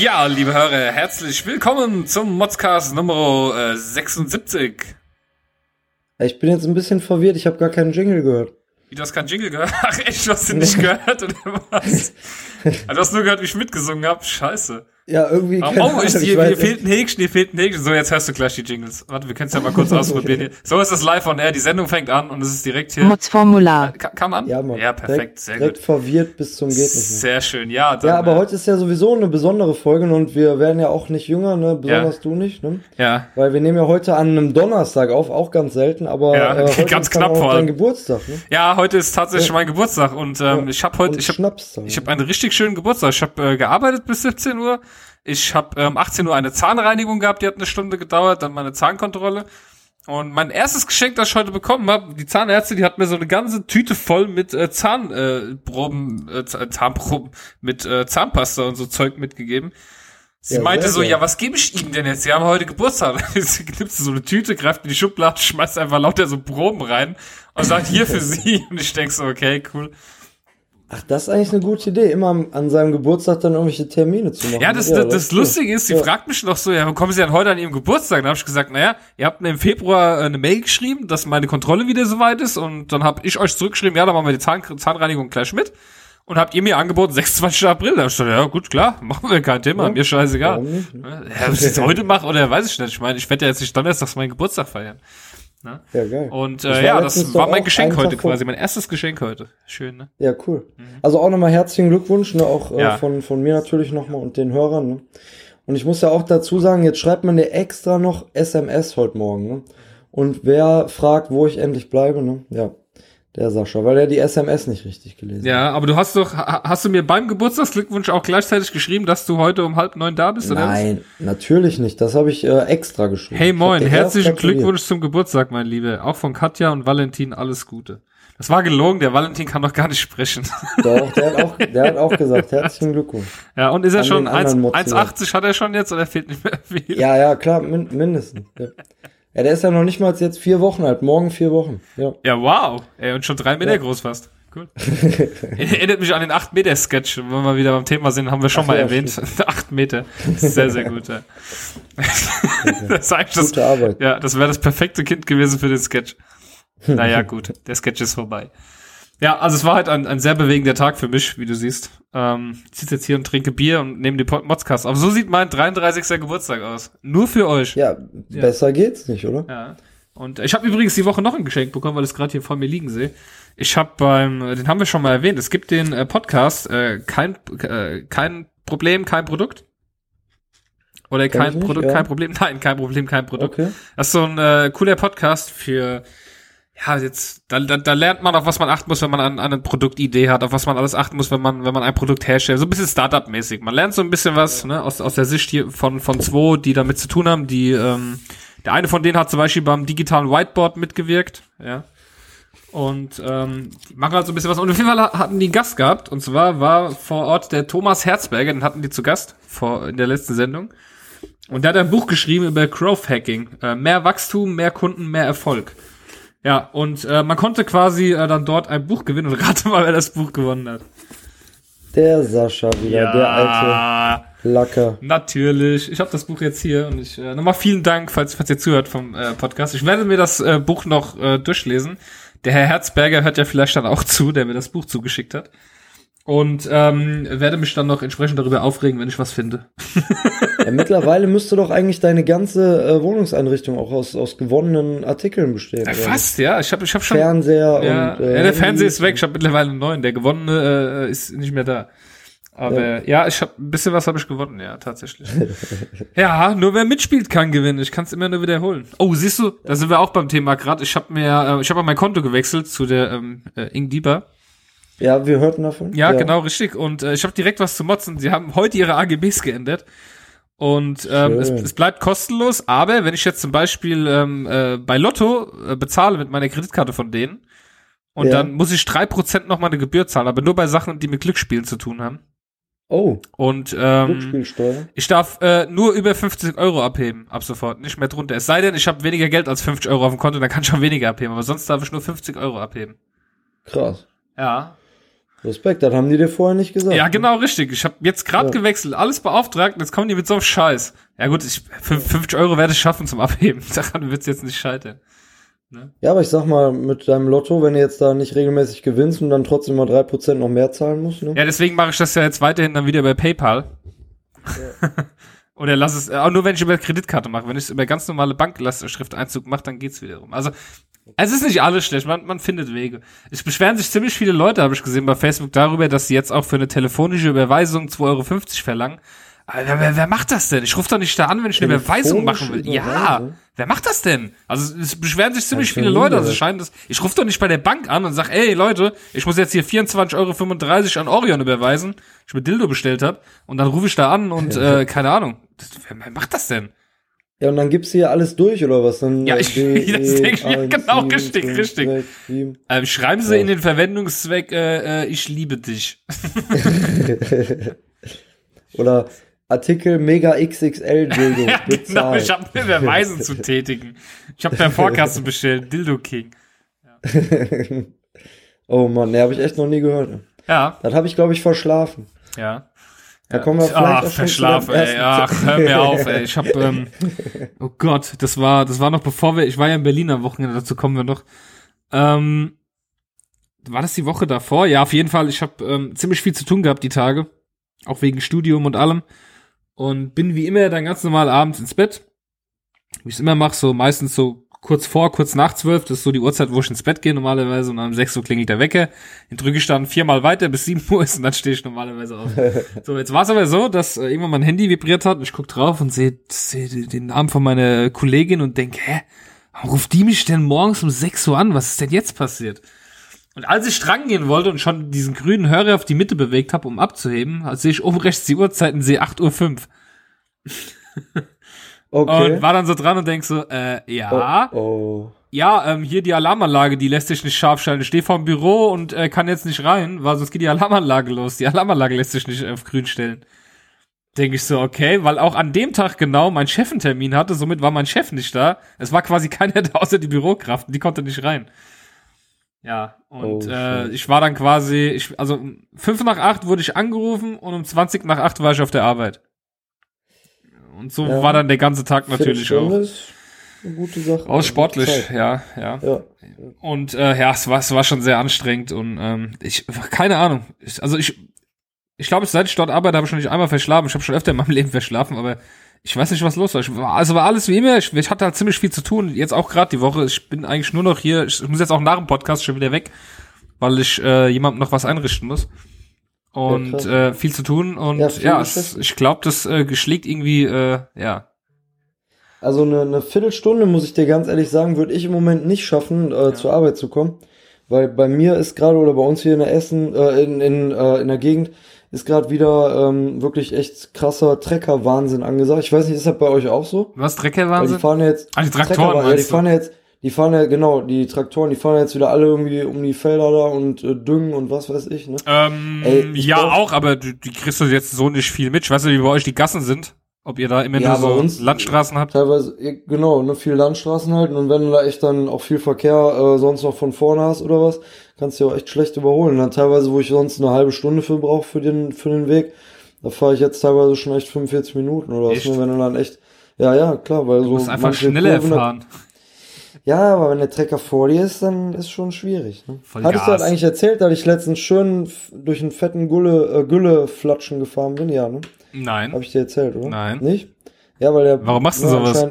Ja, liebe Hörer, herzlich willkommen zum Modscast Nummer äh, 76. Ich bin jetzt ein bisschen verwirrt, ich habe gar keinen Jingle gehört. Wie, du hast keinen Jingle gehört? Ach echt, du hast den nicht gehört oder was? Also, du hast nur gehört, wie ich mitgesungen habe? Scheiße. Ja, irgendwie. Oh, oh ist hier, hier fehlt ein Häkchen, hier fehlt ein Häkchen. So, jetzt hörst du gleich die Jingles. Warte, wir können es ja mal kurz ausprobieren. Hier. So ist das live on air. Die Sendung fängt an und es ist direkt hier. Mods-Formular. Ka- Kam an? Ja, Mann. Ja, perfekt. Direkt, sehr direkt gut. verwirrt bis zum geht. Sehr schön. Ja, dann, Ja, aber äh, heute ist ja sowieso eine besondere Folge und wir werden ja auch nicht jünger, ne? Besonders Ja. du nicht, ne? Ja. Weil wir nehmen ja heute an einem Donnerstag auf, auch ganz selten, aber Ja, äh, heute ganz ist knapp vor allem. Geburtstag, ne? Ja, heute ist tatsächlich Ja. mein Geburtstag und ähm, Ja. ich habe heute, Und ich habe. Ich habe einen richtig schönen Geburtstag. Ich habe äh, gearbeitet bis 17 Uhr. Ich habe ähm, 18 Uhr eine Zahnreinigung gehabt, die hat eine Stunde gedauert, dann meine Zahnkontrolle. Und mein erstes Geschenk, das ich heute bekommen habe, die Zahnärztin, die hat mir so eine ganze Tüte voll mit äh, Zahnproben, äh, äh, Zahnproben, mit äh, Zahnpasta und so Zeug mitgegeben. Sie Ja, meinte so, ja, was gebe ich Ihnen denn jetzt? Sie haben heute Geburtstag. Sie nimmt so eine Tüte, greift in die Schublade, schmeißt einfach lauter so Proben rein und sagt, hier für Sie. Und ich denk so, okay, cool. Ach, das ist eigentlich eine gute Idee, immer an seinem Geburtstag dann irgendwelche Termine zu machen. Ja, das, das, das ist Lustige ist, sie Ja. fragt mich noch so, ja, wo kommen Sie denn heute an Ihrem Geburtstag? Dann habe ich gesagt, naja, ihr habt mir im Februar äh, eine Mail geschrieben, dass meine Kontrolle wieder soweit ist und dann habe ich euch zurückgeschrieben, ja, dann machen wir die Zahn Zahnreinigung gleich mit. Und habt ihr mir angeboten, 26. April. Da hab ich gesagt, ja gut, klar, machen wir kein Thema, Ja, mir scheißegal. Ja, ob ich jetzt heute mache oder weiß ich nicht. Ich meine, ich werde ja jetzt nicht donnerstags meinen Geburtstag feiern. Ja, geil. Und äh, ja, das war mein Geschenk heute Tag quasi, mein erstes Geschenk heute. Schön, ne? Ja, cool. Also auch nochmal herzlichen Glückwunsch, ne, auch äh, Ja. von, von mir natürlich nochmal und den Hörern. Ne? Und ich muss ja auch dazu sagen, jetzt schreibt man dir extra noch SMS heute Morgen. Ne? Und wer fragt, wo ich endlich bleibe, ne? Ja, der Sascha, weil er die SMS nicht richtig gelesen hat. Ja, aber du hast doch, ha- hast du mir beim Geburtstagsglückwunsch auch gleichzeitig geschrieben, dass du heute um halb neun da bist, oder? Nein, natürlich nicht. Das habe ich äh, extra geschrieben. Hey moin, herzlichen. Glückwunsch zum Geburtstag, mein Lieber. Auch von Katja und Valentin alles Gute. Das war gelogen, der Valentin kann doch gar nicht sprechen. Doch, der hat auch, der hat auch gesagt, herzlichen Glückwunsch. ja, und ist er An schon den anderen 1 Mozilla. 1,80 hat er schon jetzt oder fehlt nicht mehr viel? Ja, ja, klar, min mindestens. Ja. Ja, der ist ja noch nicht mal jetzt vier Wochen alt. Morgen vier Wochen. Ja. Ja, wow. Ey, und schon drei Meter Ja. groß fast. Cool. Erinnert mich an den 8 Meter Sketch. Wenn wir wieder beim Thema sind, haben wir schon Ach mal ja, erwähnt. 8 Meter. Sehr, sehr gut, ja. das ist eigentlich das, Gute Arbeit. Ja, das wäre das perfekte Kind gewesen für den Sketch. Naja, gut, der Sketch ist vorbei. Ja, also es war halt ein, ein sehr bewegender Tag für mich, wie du siehst. Ähm, ich sitze jetzt hier und trinke Bier und nehme die Modscast. Aber so sieht mein 33. Geburtstag aus. Nur für euch. Ja, besser geht's nicht, oder? Ja. Und ich habe übrigens die Woche noch ein Geschenk bekommen, weil ich es gerade hier vor mir liegen sehe. Ich habe beim, den haben wir schon mal erwähnt, es gibt den äh, Podcast, äh, kein, äh, kein Problem, kein Produkt. Oder ich kein nicht, Produkt, ja. kein Problem, nein, kein Problem, kein Produkt. Okay. Das ist so ein äh, cooler Podcast für, ja, jetzt, da, da, da lernt man, auf was man achten muss, wenn man an, an eine Produktidee hat, auf was man alles achten muss, wenn man, wenn man ein Produkt herstellt. So ein bisschen Startup-mäßig. Man lernt so ein bisschen was, ne, aus, aus der Sicht hier von, von zwei, die damit zu tun haben, die, ähm, der eine von denen hat zum Beispiel beim digitalen Whiteboard mitgewirkt, ja. Und ähm, die machen halt so ein bisschen was. Und auf jeden Fall hatten die einen Gast gehabt. Und zwar war vor Ort der Thomas Herzberger, den hatten die zu Gast vor in der letzten Sendung. Und der hat ein Buch geschrieben über Growth Hacking. Äh, mehr Wachstum, mehr Kunden, mehr Erfolg. Ja, und äh, man konnte quasi äh, dann dort ein Buch gewinnen. Und rate mal, wer das Buch gewonnen hat. Der Sascha wieder, der alte Lacker. Natürlich. Ich habe das Buch jetzt hier und ich äh, nochmal vielen Dank, falls, falls ihr zuhört vom äh, Podcast. Ich werde mir das äh, Buch noch äh, durchlesen. Der Herr Herzberger hört ja vielleicht dann auch zu, der mir das Buch zugeschickt hat. Und ähm, werde mich dann noch entsprechend darüber aufregen, wenn ich was finde. Ja, mittlerweile müsste doch eigentlich deine ganze äh, Wohnungseinrichtung auch aus, aus gewonnenen Artikeln bestehen. Ja, fast, ja. Ich habe ich hab schon. Fernseher ja, und. äh, ja, der Fernseher Handy. ist weg. Ich habe mittlerweile einen neuen. Der gewonnene äh, ist nicht mehr da. Aber ja, ich habe ein bisschen was habe ich gewonnen, ja, tatsächlich. ja, nur wer mitspielt, kann gewinnen. Ich kann es immer nur wiederholen. Oh, siehst du, da sind wir auch beim Thema gerade. Ich habe mir, äh, ich habe mein Konto gewechselt zu der ähm, äh, Ing Dieber. Ja, wir hörten davon. Ja, genau, richtig. Und äh, ich habe direkt was zu motzen. Sie haben heute ihre AGBs geändert. Und ähm, es, es bleibt kostenlos, aber wenn ich jetzt zum Beispiel ähm, äh, bei Lotto äh, bezahle mit meiner Kreditkarte von denen und Ja. dann muss ich drei Prozent noch mal eine Gebühr zahlen, aber nur bei Sachen, die mit Glücksspielen zu tun haben. Oh, Und ähm, ich darf äh, nur über 50 Euro abheben, ab sofort, nicht mehr drunter. Es sei denn, ich habe weniger Geld als 50 Euro auf dem Konto, dann kann ich schon weniger abheben, aber sonst darf ich nur 50 Euro abheben. Krass. Ja. Respekt, das haben die dir vorher nicht gesagt. Ja, genau, richtig. Ich habe jetzt gerade Ja. gewechselt, alles beauftragt und jetzt kommen die mit so einem Scheiß. Ja gut, ich, fünf- 50 Euro werde ich schaffen zum Abheben. Daran wird's jetzt nicht scheitern. Ja, aber ich sag mal, mit deinem Lotto, wenn du jetzt da nicht regelmäßig gewinnst und dann trotzdem mal 3% noch mehr zahlen musst, ne? Ja, deswegen mache ich das ja jetzt weiterhin dann wieder bei PayPal. Oder lass es, auch nur wenn ich über Kreditkarte mache. Wenn ich es über ganz normale Banklastschrifteinzug mache, dann geht's wiederum. Also, es ist nicht alles schlecht, man, man findet Wege. Es beschweren sich ziemlich viele Leute, habe ich gesehen bei Facebook, darüber, dass sie jetzt auch für eine telefonische Überweisung 2,50 Euro verlangen. Aber wer, wer, wer macht das denn? Ich rufe doch nicht da an, wenn ich eine Überweisung machen will. Ja, wer macht das denn? Also es beschweren sich ziemlich viele Leute. Also scheint das. Ich rufe doch nicht bei der Bank an und sag, ey Leute, ich muss jetzt hier 24,35 Euro an Orion überweisen, ich mir Dildo bestellt habe. Und dann rufe ich da an und äh, keine Ahnung. Das, wer, wer macht das denn? Ja, und dann gibst du hier alles durch, oder was? Dann, Ja, äh, ich- D, das E, denk ich mir 1, genau, 7, richtig, 5, richtig. 6, 7. Ähm, schreiben Sie Ja. in den Verwendungszweck, äh, äh, ich liebe dich. Oder Artikel Mega XXL Dildo ja, genau, ich habe mir Überweisen zu tätigen. Ich habe per Vorkasse bestellt, Dildo King. oh Mann, ne, habe ich echt noch nie gehört. Ja, Das habe ich, glaube ich, verschlafen. ja. Da kommen wir vielleicht Ach, verschlafen, ey. Ach, hör mir auf, ey. Ich hab, ähm, oh Gott, das war, das war noch bevor wir, ich war ja in Berlin am Wochenende, dazu kommen wir noch. Ähm, war das die Woche davor? Ja, auf jeden Fall. Ich habe ähm, ziemlich viel zu tun gehabt die Tage, auch wegen Studium und allem. Und bin wie immer dann ganz normal abends ins Bett. Wie ich es immer mache, so meistens so kurz vor, kurz nach zwölf. Das ist so die Uhrzeit, wo ich ins Bett gehe normalerweise. Und um sechs Uhr klingelt der Wecker. Den drücke ich dann viermal weiter bis sieben Uhr ist und dann stehe ich normalerweise auf. So, jetzt war es aber so, dass äh, irgendwann mein Handy vibriert hat und ich guck drauf und sehe seh den Namen von meiner Kollegin und denk, hä, warum ruft die mich denn morgens um 6 Uhr an? Was ist denn jetzt passiert? Und als ich dran gehen wollte und schon diesen grünen Hörer auf die Mitte bewegt habe, um abzuheben, als sehe ich oben rechts die Uhrzeit und sehe 8.05 Uhr. fünf. Okay. Und war dann so dran und denk so, äh, ja, Oh, oh. ja, ähm, hier die Alarmanlage, die lässt sich nicht scharf schalten. Ich stehe vorm Büro und äh, kann jetzt nicht rein, weil sonst geht die Alarmanlage los. Die Alarmanlage lässt sich nicht auf grün stellen. Denke ich so, okay, weil auch an dem Tag genau mein Chef einen Termin hatte, somit war mein Chef nicht da. Es war quasi keiner da außer die Bürokraft, die konnte nicht rein. Ja, und Oh, äh, ich war dann quasi, ich, also um fünf nach acht wurde ich angerufen und um 20 nach acht war ich auf der Arbeit. Und so Ja. war dann der ganze Tag natürlich auch. eine gute Sache. Aus sportlich, ja, ja. Ja. Und äh, ja, es war, es war schon sehr anstrengend und ähm, ich, keine Ahnung. Ich, also ich, ich glaube, seit ich dort arbeite, habe ich schon nicht einmal verschlafen. Ich habe schon öfter in meinem Leben verschlafen, aber ich weiß nicht, was los war. Ich, war- also war alles wie immer. Ich, ich hatte halt ziemlich viel zu tun. Jetzt auch gerade die Woche. Ich bin eigentlich nur noch hier. Ich, muss jetzt auch nach dem Podcast schon wieder weg, weil ich äh, jemandem noch was einrichten muss. Und krass. äh, viel zu tun und Ja, ja, es, ich glaube, das äh, geschlägt irgendwie, äh, ja. Also eine, eine Viertelstunde, muss ich dir ganz ehrlich sagen, würde ich im Moment nicht schaffen, äh, zur Arbeit zu kommen. Weil bei mir ist gerade, oder bei uns hier in der Essen, äh, in, in, äh, in der Gegend, ist gerade wieder ähm, wirklich echt krasser Trecker-Wahnsinn angesagt. Ich weiß nicht, ist das bei euch auch so? Was, Weil die fahren ja jetzt. Ah, die Traktoren ja, die fahren ja jetzt, die fahren ja, genau, die Traktoren, die fahren jetzt wieder alle irgendwie um die Felder da und äh, düngen und was weiß ich, ne? Ähm, Ey, ich ja, glaub- auch, aber du, die kriegst du jetzt so nicht viel mit. Ich weiß nicht, wie bei euch die Gassen sind. Ob ihr da immer Ja, nur so uns- Landstraßen habt. Teilweise, genau, ne, viel Landstraßen halten und wenn du da echt dann auch viel Verkehr äh, sonst noch von vorne hast oder was, kannst du ja auch echt schlecht überholen. Dann teilweise, wo ich sonst eine halbe Stunde für brauche für den, für den Weg, da fahre ich jetzt teilweise schon echt 45 Minuten oder was, Echt? ne, wenn du dann echt, ja, ja, klar, weil Du so musst einfach schneller Kurven da- fahren. Ja, aber wenn der Trecker vor dir ist, dann ist schon schwierig. Ne? Voll Hattest du Gas. das eigentlich erzählt, dass ich letztens schön durch einen fetten Gülle, äh, Gülle-Flatschen gefahren bin? Ja, ne? Nein. Hab ich dir erzählt, oder? Nein. Nicht? Ja, weil der. Warum machst du sowas?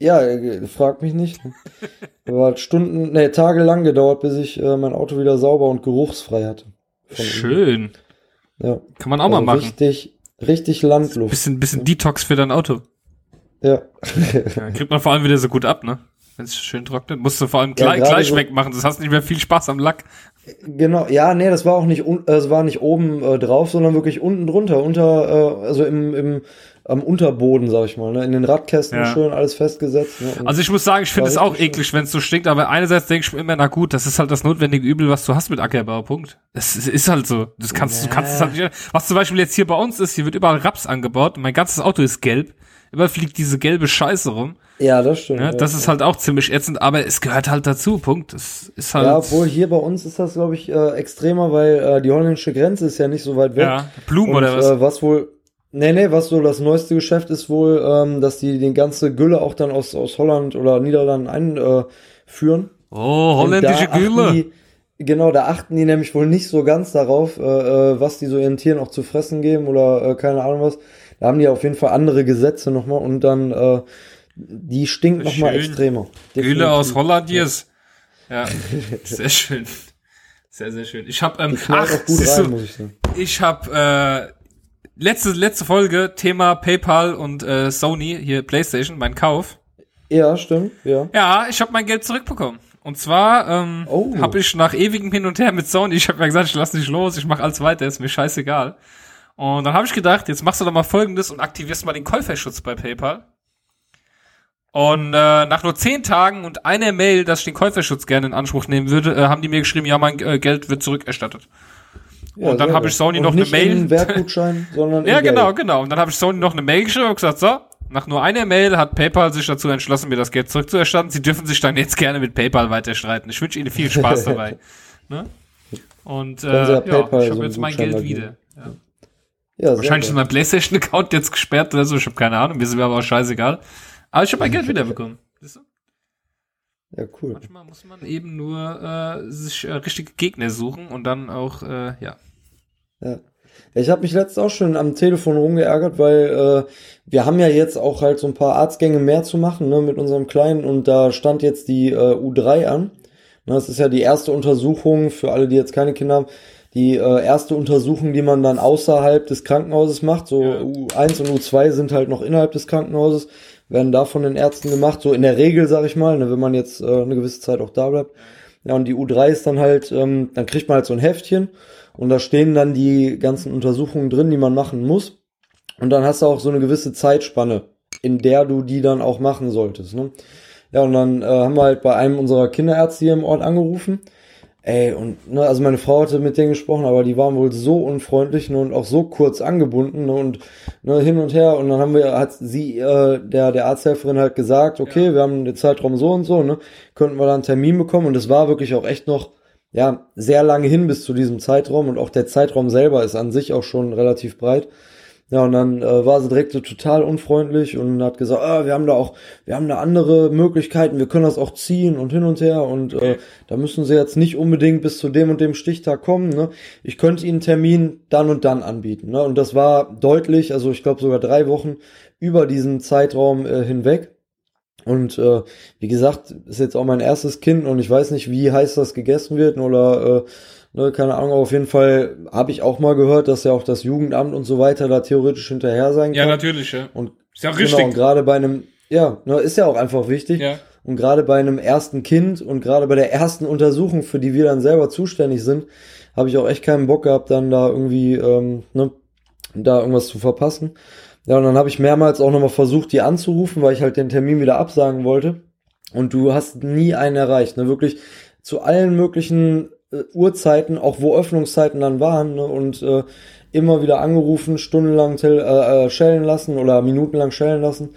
Ja, äh, frag mich nicht. Aber hat Stunden, nee, tagelang gedauert, bis ich äh, mein Auto wieder sauber und geruchsfrei hatte. Schön. Ja. Kann man auch mal Also machen. Richtig, richtig Landluft. Bisschen, bisschen Detox für dein Auto. Ja. Ja, kriegt man vor allem wieder so gut ab, ne? Wenn es schön trocknet. Musst du vor allem Ja, gleich, gerade gleich so- wegmachen. Das hast nicht mehr viel Spaß am Lack. Genau, ja, nee, das war auch nicht, un- äh, es war nicht oben äh, drauf, sondern wirklich unten drunter, unter, äh, also im, im, am Unterboden, sag ich mal, ne? in den Radkästen Ja. schön alles festgesetzt. Ne? Also ich muss sagen, ich finde es auch eklig, wenn es so stinkt, aber einerseits denke ich mir immer, na gut, das ist halt das notwendige Übel, was du hast mit Ackerbau, Punkt. Das ist, halt so. Das kannst, du kannst es halt nicht, was zum Beispiel jetzt hier bei uns ist, hier wird überall Raps angebaut und mein ganzes Auto ist gelb. Überall fliegt diese gelbe Scheiße rum. ja, das stimmt. Ne? ja. Das ist halt auch ziemlich ätzend, aber es gehört halt dazu, Punkt. Das ist halt. ja, obwohl hier bei uns ist das glaube ich, äh, extremer, weil äh, die holländische Grenze ist ja nicht so weit weg. Ja, Blumen Und, oder was? Äh, was wohl, nee, nee, was so das neueste Geschäft ist wohl, ähm, dass die die ganze Gülle auch dann aus, aus Holland oder Niederlanden einführen. oh, Und holländische Gülle. Die, genau, da achten die nämlich wohl nicht so ganz darauf, äh, äh, was die so ihren Tieren auch zu fressen geben oder äh, keine Ahnung was. Da haben die auf jeden Fall andere Gesetze nochmal und dann, äh, die stinkt nochmal extremer. Gülle aus Definitiv. Holland jetzt. Ja, sehr schön. Sehr, sehr schön. Ich habe ähm, ach, siehst rein, du, ich ich habe äh, letzte letzte Folge Thema PayPal und äh, Sony hier PlayStation, mein Kauf. Ja, stimmt, ja. Ja, ich habe mein Geld zurückbekommen. Und zwar ähm, Oh. habe ich nach ewigem Hin und Her mit Sony, ich habe ja gesagt, ich lass nicht los, ich mache alles weiter, ist mir scheißegal. Und dann habe ich gedacht, jetzt machst du doch mal Folgendes und aktivierst mal den Käuferschutz bei PayPal. Und äh, nach nur zehn Tagen und einer Mail, dass ich den Käuferschutz gerne in Anspruch nehmen würde, äh, haben die mir geschrieben, ja, mein äh, Geld wird zurückerstattet. ja Und dann sehr hab gut. ich Sony Und noch eine Mail. in sondern Ja, in Geld. genau, genau. Und dann habe ich Sony noch eine Mail geschrieben und gesagt, so, nach nur einer Mail hat PayPal sich dazu entschlossen, mir das Geld zurückzuerstatten. Sie dürfen sich dann jetzt gerne mit PayPal weiter streiten. Ich wünsche Ihnen viel Spaß dabei. ne? Und äh, ja ich habe jetzt mein Gutschein Geld wieder. Ja. Ja, Wahrscheinlich ist mein PlayStation-Account jetzt gesperrt oder so. Ich habe keine Ahnung. Mir ist mir aber auch scheißegal. Aber ich habe mein Geld wiederbekommen. Siehst du? Ja, cool. Manchmal muss man eben nur äh, sich äh, richtige Gegner suchen und dann auch, äh, ja. Ja. Ich habe mich letztens auch schon am Telefon rumgeärgert, weil äh, wir haben ja jetzt auch halt so ein paar Arztgänge mehr zu machen ne, mit unserem Kleinen und da stand jetzt die äh, U3 an. Ne, das ist ja die erste Untersuchung für alle, die jetzt keine Kinder haben. Die äh, erste Untersuchung, die man dann außerhalb des Krankenhauses macht. So Ja. U1 und U2 sind halt noch innerhalb des Krankenhauses, werden da von den Ärzten gemacht. So in der Regel, sag ich mal, ne, wenn man jetzt äh, eine gewisse Zeit auch da bleibt. Ja, und die U3 ist dann halt, ähm, dann kriegt man halt so ein Heftchen und da stehen dann die ganzen Untersuchungen drin, die man machen muss. Und dann hast du auch so eine gewisse Zeitspanne, in der du die dann auch machen solltest. Ne? Ja, und dann äh, haben wir halt bei einem unserer Kinderärzte hier im Ort angerufen. Ey, und ne, also meine Frau hatte mit denen gesprochen, aber die waren wohl so unfreundlich ne, und auch so kurz angebunden ne, und ne, hin und her. Und dann haben wir, hat sie, äh, der, der Arzthelferin halt gesagt, okay, wir haben den Zeitraum so und so, ne, könnten wir da einen Termin bekommen. Und es war wirklich auch echt noch, ja, sehr lange hin bis zu diesem Zeitraum. Und auch der Zeitraum selber ist an sich auch schon relativ breit. Ja, und dann äh, war sie direkt so total unfreundlich und hat gesagt, ah, wir haben da auch, wir haben da andere Möglichkeiten, wir können das auch ziehen und hin und her und äh, da müssen sie jetzt nicht unbedingt bis zu dem und dem Stichtag kommen. Ne? Ich könnte ihnen einen Termin dann und dann anbieten. Ne? Und das war deutlich, also ich glaube sogar drei Wochen über diesen Zeitraum äh, hinweg. Und äh, wie gesagt, ist jetzt auch mein erstes Kind und ich weiß nicht, wie heiß das gegessen wird oder äh, ne, keine Ahnung, aber auf jeden Fall habe ich auch mal gehört, dass ja auch das Jugendamt und so weiter da theoretisch hinterher sein Ja, kann. natürlich, ja. Und Ist ja auch genau, und richtig. gerade bei einem, ja, ne, ist ja auch einfach wichtig. Ja. Und gerade bei einem ersten Kind und gerade bei der ersten Untersuchung, für die wir dann selber zuständig sind, habe ich auch echt keinen Bock gehabt, dann da irgendwie, ähm, ne, da irgendwas zu verpassen. Ja, und dann habe ich mehrmals auch nochmal versucht, die anzurufen, weil ich halt den Termin wieder absagen wollte. Und du hast nie einen erreicht, ne, wirklich zu allen möglichen äh, Uhrzeiten, auch wo Öffnungszeiten dann waren, ne, und äh, immer wieder angerufen, stundenlang äh, äh, schellen lassen oder minutenlang schellen lassen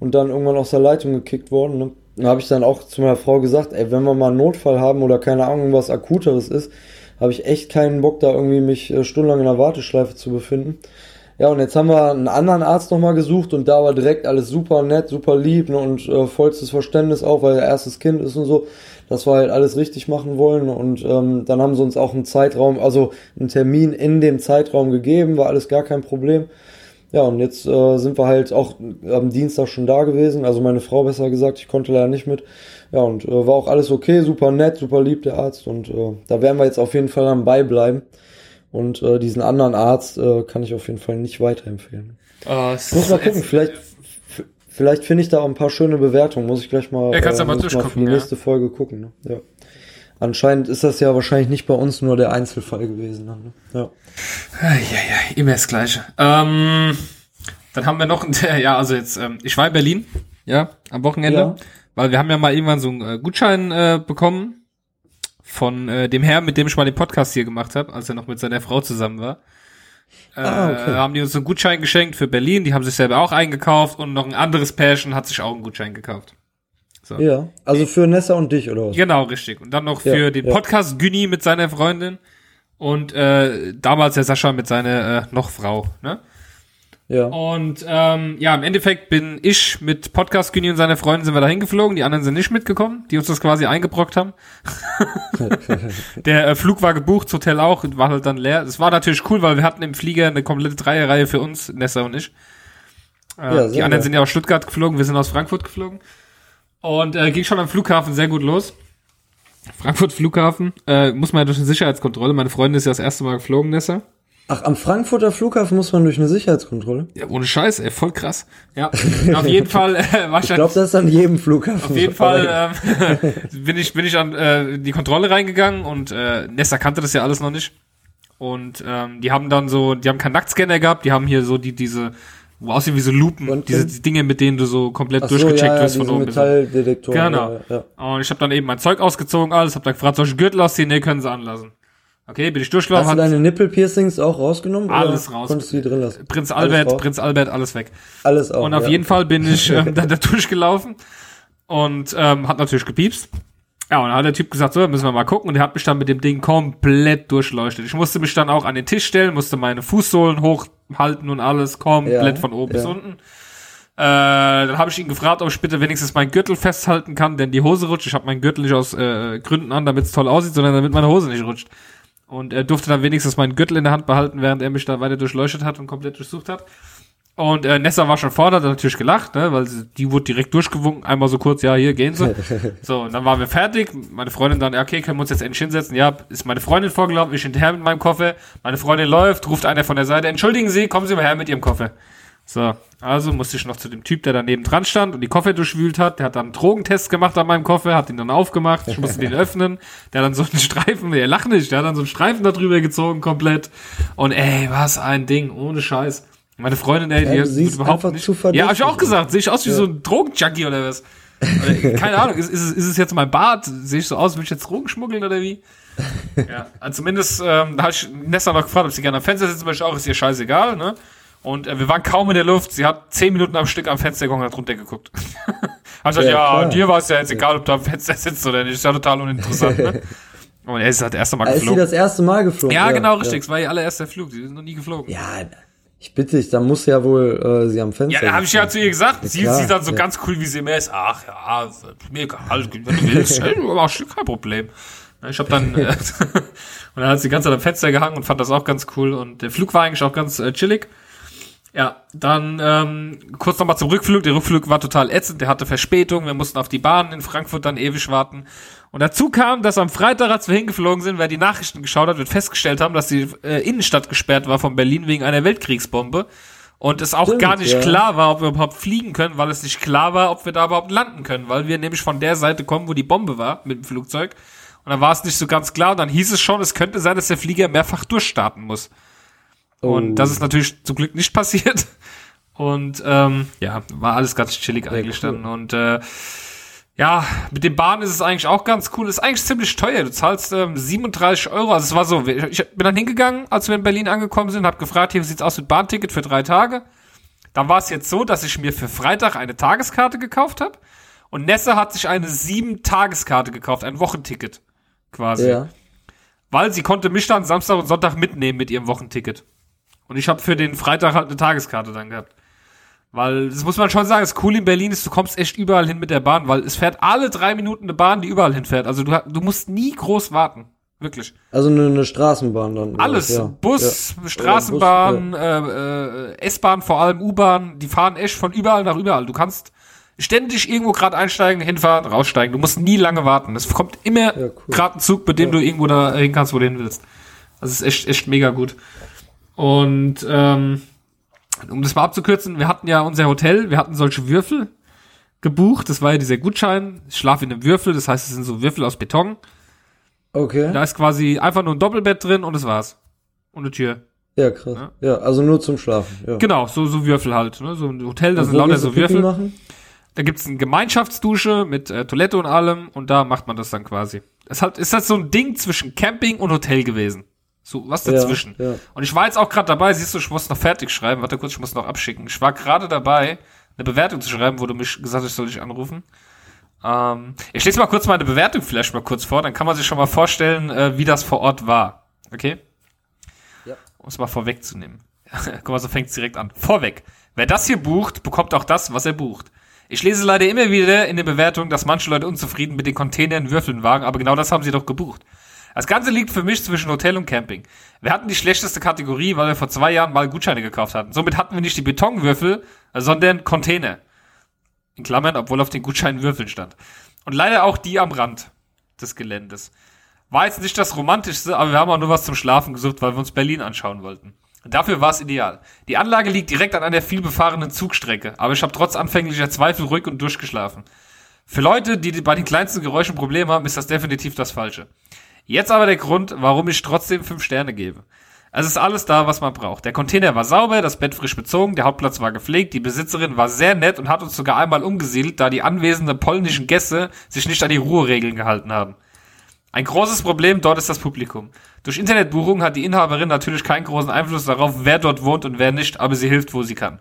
und dann irgendwann aus der Leitung gekickt worden. Ne. Da habe ich dann auch zu meiner Frau gesagt, ey, wenn wir mal einen Notfall haben oder keine Ahnung, irgendwas Akuteres ist, habe ich echt keinen Bock, da irgendwie mich äh, stundenlang in der Warteschleife zu befinden. Ja, und jetzt haben wir einen anderen Arzt nochmal gesucht und da war direkt alles super nett, super lieb ne, und äh, vollstes Verständnis auch, weil er erstes Kind ist und so, dass wir halt alles richtig machen wollen und ähm, dann haben sie uns auch einen Zeitraum, also einen Termin in dem Zeitraum gegeben, war alles gar kein Problem. Ja, und jetzt äh, sind wir halt auch am Dienstag schon da gewesen, also meine Frau besser gesagt, ich konnte leider nicht mit. Ja, und äh, war auch alles okay, super nett, super lieb der Arzt und äh, da werden wir jetzt auf jeden Fall am Ball bleiben. Und äh, diesen anderen Arzt äh, kann ich auf jeden Fall nicht weiterempfehlen. Oh, Muss mal gucken, vielleicht, vielleicht finde ich da auch ein paar schöne Bewertungen. Muss ich gleich mal, Ja, kannst ja mal durchgucken, für die ja. nächste Folge gucken. Ne? Ja. Anscheinend ist das ja wahrscheinlich nicht bei uns nur der Einzelfall gewesen. Ne? Ja. Ja, ja, immer das Gleiche. Ähm, dann haben wir noch, ja, also jetzt, ähm, ich war in Berlin, ja, am Wochenende, Ja. weil wir haben ja mal irgendwann so einen äh, Gutschein äh, bekommen von äh, dem Herrn, mit dem ich mal den Podcast hier gemacht habe, als er noch mit seiner Frau zusammen war. Äh, Ah, okay. Haben die uns einen Gutschein geschenkt für Berlin, die haben sich selber auch eingekauft und noch ein anderes Pärchen hat sich auch einen Gutschein gekauft. So. Ja, also für Nessa und dich, oder was? Genau, richtig. Und dann noch für Ja, den ja. Podcast Günni mit seiner Freundin und äh, damals der Sascha mit seiner äh, noch Frau. Ne? Ja. Und ähm, ja, im Endeffekt bin ich mit Podcast Günni und seiner Freundin sind wir da hingeflogen. Die anderen sind nicht mitgekommen, die uns das quasi eingebrockt haben. Der äh, Flug war gebucht, das Hotel auch, war halt dann leer. Es war natürlich cool, weil wir hatten im Flieger eine komplette Dreierreihe für uns, Nessa und ich. Äh, Ja, die anderen geil. sind ja aus Stuttgart geflogen, wir sind aus Frankfurt geflogen. Und äh, ging schon am Flughafen sehr gut los. Frankfurt Flughafen, äh, muss man ja durch eine Sicherheitskontrolle. Meine Freundin ist ja das erste Mal geflogen, Nessa. Ach, am Frankfurter Flughafen muss man durch eine Sicherheitskontrolle? Ja, ohne Scheiß, ey, voll krass. Ja, auf jeden Fall äh, war Ich glaube, das ist an jedem Flughafen. Auf jeden Fall ähm, bin ich bin ich an äh, die Kontrolle reingegangen und äh, Nessa kannte das ja alles noch nicht. Und ähm, die haben dann so, die haben keinen Nacktscanner gehabt, die haben hier so die diese wo aussehen wie so Lupen, Röntgen? diese die Dinge, mit denen du so komplett so, durchgecheckt ja, wirst von oben. Metalldetektoren. Genau. Ja, ja. Und ich habe dann eben mein Zeug ausgezogen, alles, hab dann gefragt, solche Gürtel ausziehen, nee, können sie anlassen. Okay, bin ich durchgelaufen, Hast du deine Nippelpiercings auch rausgenommen? Alles raus. Konntest du die drin lassen? Prinz Albert? Prinz Albert, alles weg. Alles auch. Und auf ja. jeden Fall bin ich ähm, dann da durchgelaufen und ähm, hat natürlich gepiepst. Ja, und dann hat der Typ gesagt, so, müssen wir mal gucken. Und der hat mich dann mit dem Ding komplett durchleuchtet. Ich musste mich dann auch an den Tisch stellen, musste meine Fußsohlen hochhalten und alles komplett Ja, von oben ja. bis unten. Äh, dann habe ich ihn gefragt, ob ich bitte wenigstens meinen Gürtel festhalten kann, denn die Hose rutscht. Ich habe meinen Gürtel nicht aus äh, Gründen an, damit es toll aussieht, sondern damit meine Hose nicht rutscht. Und er durfte dann wenigstens meinen Gürtel in der Hand behalten, während er mich da weiter durchleuchtet hat und komplett durchsucht hat. Und äh, Nessa war schon vorne, hat natürlich gelacht, ne, weil sie, die wurde direkt durchgewunken, einmal so kurz, ja, hier gehen sie. so, und dann waren wir fertig. Meine Freundin dann, ja, okay, können wir uns jetzt endlich hinsetzen? Ja, ist meine Freundin vorgelaufen, ich hinterher mit meinem Koffer. Meine Freundin läuft, ruft einer von der Seite, entschuldigen Sie, kommen Sie mal her mit Ihrem Koffer. So, also musste ich noch zu dem Typ, der daneben dran stand und die Koffer durchwühlt hat. Der hat dann einen Drogentest gemacht an meinem Koffer, hat ihn dann aufgemacht. Ich musste den öffnen. Der hat dann so einen Streifen, der lacht nicht, der hat dann so einen Streifen da drüber gezogen komplett. Und ey, was ein Ding, ohne Scheiß. Meine Freundin, ey, Ja, die hat siehst überhaupt nicht. zu ja, hab ich auch gesagt. Sehe ich aus wie so ein Drogenjunkie oder was? Oder, keine Ahnung, ist, ist, es, ist es jetzt mein Bart? Sehe ich so aus, will ich jetzt Drogen schmuggeln oder wie? Ja, also zumindest, ähm, da habe ich Nessa noch gefragt, ob sie gerne am Fenster sitzen möchte, auch ist ihr scheißegal, ne? Und äh, wir waren kaum in der Luft, sie hat zehn Minuten am Stück am Fenster gegangen und hat runtergeguckt. hab gesagt, Ja, ja, dir war es ja jetzt egal, ob du am Fenster sitzt oder nicht, ist ja total uninteressant, ne? Und er ist halt das erste Mal Ah, Ist sie geflogen. das erste Mal geflogen? Ja, genau, richtig, es war ihr allererster Flug, sie ist noch nie geflogen. Ja, ich bitte dich, da muss ja wohl äh, sie am Fenster. Ja, da habe ich ja zu ihr gesagt. Sie klar, sieht dann so ja. ganz cool, wie sie immer ist. Ach ja, mir egal, wenn du willst, mach kein Problem. Ich habe dann äh, und dann hat sie ganze Zeit am Fenster gehangen und fand das auch ganz cool und der Flug war eigentlich auch ganz äh, chillig. Ja, dann ähm, kurz nochmal zum Rückflug. Der Rückflug war total ätzend, der hatte Verspätung. Wir mussten auf die Bahn in Frankfurt dann ewig warten. Und dazu kam, dass am Freitag, als wir hingeflogen sind, wer die Nachrichten geschaut hat, wird festgestellt haben, dass die äh, Innenstadt gesperrt war von Berlin wegen einer Weltkriegsbombe. Und es auch Stimmt, gar nicht ja. klar war, ob wir überhaupt fliegen können, weil es nicht klar war, ob wir da überhaupt landen können, weil wir nämlich von der Seite kommen, wo die Bombe war mit dem Flugzeug. Und dann war es nicht so ganz klar. Und dann hieß es schon, es könnte sein, dass der Flieger mehrfach durchstarten muss. Und Oh. das ist natürlich zum Glück nicht passiert. Und ähm, ja, war alles ganz chillig eigentlich cool. dann. Und äh, ja, mit den Bahnen ist es eigentlich auch ganz cool. Ist eigentlich ziemlich teuer. Du zahlst ähm, 37 Euro. Also es war so, ich, bin dann hingegangen, als wir in Berlin angekommen sind, habe gefragt, hier wie sieht's aus mit Bahnticket für drei Tage. Dann war es jetzt so, dass ich mir für Freitag eine Tageskarte gekauft habe. Und Nessa hat sich eine sieben Tageskarte gekauft, ein Wochenticket quasi Ja. weil sie konnte mich dann Samstag und Sonntag mitnehmen mit ihrem Wochenticket. Und ich habe für den Freitag halt eine Tageskarte dann gehabt. Weil, das muss man schon sagen, das Coole in Berlin ist, du kommst echt überall hin mit der Bahn, weil es fährt alle drei Minuten eine Bahn, die überall hinfährt. Also du, du musst nie groß warten. Wirklich. Also eine, eine Straßenbahn dann. Alles. Ja. Bus, Ja. Straßenbahn, Oder äh, äh, S-Bahn, vor allem U-Bahn, die fahren echt von überall nach überall. Du kannst ständig irgendwo gerade einsteigen, hinfahren, raussteigen. Du musst nie lange warten. Es kommt immer Ja, cool. gerade ein Zug, mit dem du irgendwo da hin kannst, wo du hin willst. Das ist echt, echt mega gut. Und ähm, um das mal abzukürzen, wir hatten ja unser Hotel, wir hatten solche Würfel gebucht. Das war ja dieser Gutschein. Ich schlafe in einem Würfel, das heißt, es sind so Würfel aus Beton. Okay. Da ist quasi einfach nur ein Doppelbett drin und das war's. Und eine Tür. Ja, krass. Ja, also nur zum Schlafen. Ja. Genau, so, so Würfel halt. Ne? So ein Hotel, da sind lauter so Würfel. Machen? Da gibt's eine Gemeinschaftsdusche mit äh, Toilette und allem und da macht man das dann quasi. Es hat, ist halt so ein Ding zwischen Camping und Hotel gewesen. So was dazwischen. Ja, ja. Und ich war jetzt auch gerade dabei, siehst du, ich muss noch fertig schreiben. Warte kurz, ich muss noch abschicken. Ich war gerade dabei, eine Bewertung zu schreiben, wo du mich gesagt hast, soll ich anrufen. Ähm, ich lese mal kurz meine Bewertung vielleicht mal kurz vor, dann kann man sich schon mal vorstellen, äh, wie das vor Ort war. Okay? Ja. Um es mal vorwegzunehmen. Guck mal, so fängt es direkt an. Vorweg. Wer das hier bucht, bekommt auch das, was er bucht. Ich lese leider immer wieder in den Bewertungen, dass manche Leute unzufrieden mit den Containern Würfeln wagen, aber genau das haben sie doch gebucht. Das Ganze liegt für mich zwischen Hotel und Camping. Wir hatten die schlechteste Kategorie, weil wir vor zwei Jahren mal Gutscheine gekauft hatten. Somit hatten wir nicht die Betonwürfel, sondern Container. In Klammern, obwohl auf den Gutscheinen Würfeln stand. Und leider auch die am Rand des Geländes. War jetzt nicht das romantischste, aber wir haben auch nur was zum Schlafen gesucht, weil wir uns Berlin anschauen wollten. Dafür war es ideal. Die Anlage liegt direkt an einer vielbefahrenen Zugstrecke, aber ich habe trotz anfänglicher Zweifel ruhig und durchgeschlafen. Für Leute, die bei den kleinsten Geräuschen Probleme haben, ist das definitiv das Falsche. Jetzt aber der Grund, warum ich trotzdem fünf Sterne gebe. Es ist alles da, was man braucht. Der Container war sauber, das Bett frisch bezogen, der Hauptplatz war gepflegt, die Besitzerin war sehr nett und hat uns sogar einmal umgesiedelt, da die anwesenden polnischen Gäste sich nicht an die Ruheregeln gehalten haben. Ein großes Problem dort ist das Publikum. Durch Internetbuchung hat die Inhaberin natürlich keinen großen Einfluss darauf, wer dort wohnt und wer nicht, aber sie hilft, wo sie kann.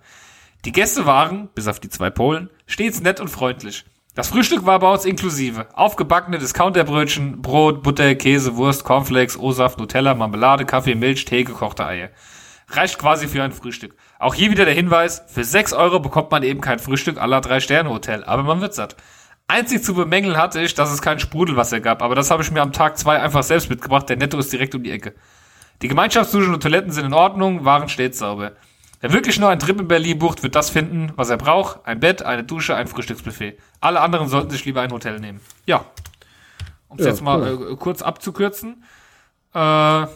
Die Gäste waren, bis auf die zwei Polen, stets nett und freundlich. Das Frühstück war bei uns inklusive. Aufgebackene Discounterbrötchen, Brot, Butter, Käse, Wurst, Cornflakes, O-Saft, Nutella, Marmelade, Kaffee, Milch, Tee, gekochte Eier. Reicht quasi für ein Frühstück. Auch hier wieder der Hinweis, für 6 Euro bekommt man eben kein Frühstück aller drei Sterne Hotel, aber man wird satt. Einzig zu bemängeln hatte ich, dass es kein Sprudelwasser gab, aber das habe ich mir am Tag zwei einfach selbst mitgebracht, der Netto ist direkt um die Ecke. Die Gemeinschaftsduschen und Toiletten sind in Ordnung, waren stets sauber. Wer wirklich nur einen Trip in Berlin bucht, wird das finden, was er braucht. Ein Bett, eine Dusche, ein Frühstücksbuffet. Alle anderen sollten sich lieber ein Hotel nehmen. Ja. Um es ja, jetzt mal cool. äh, kurz abzukürzen. Äh, ja,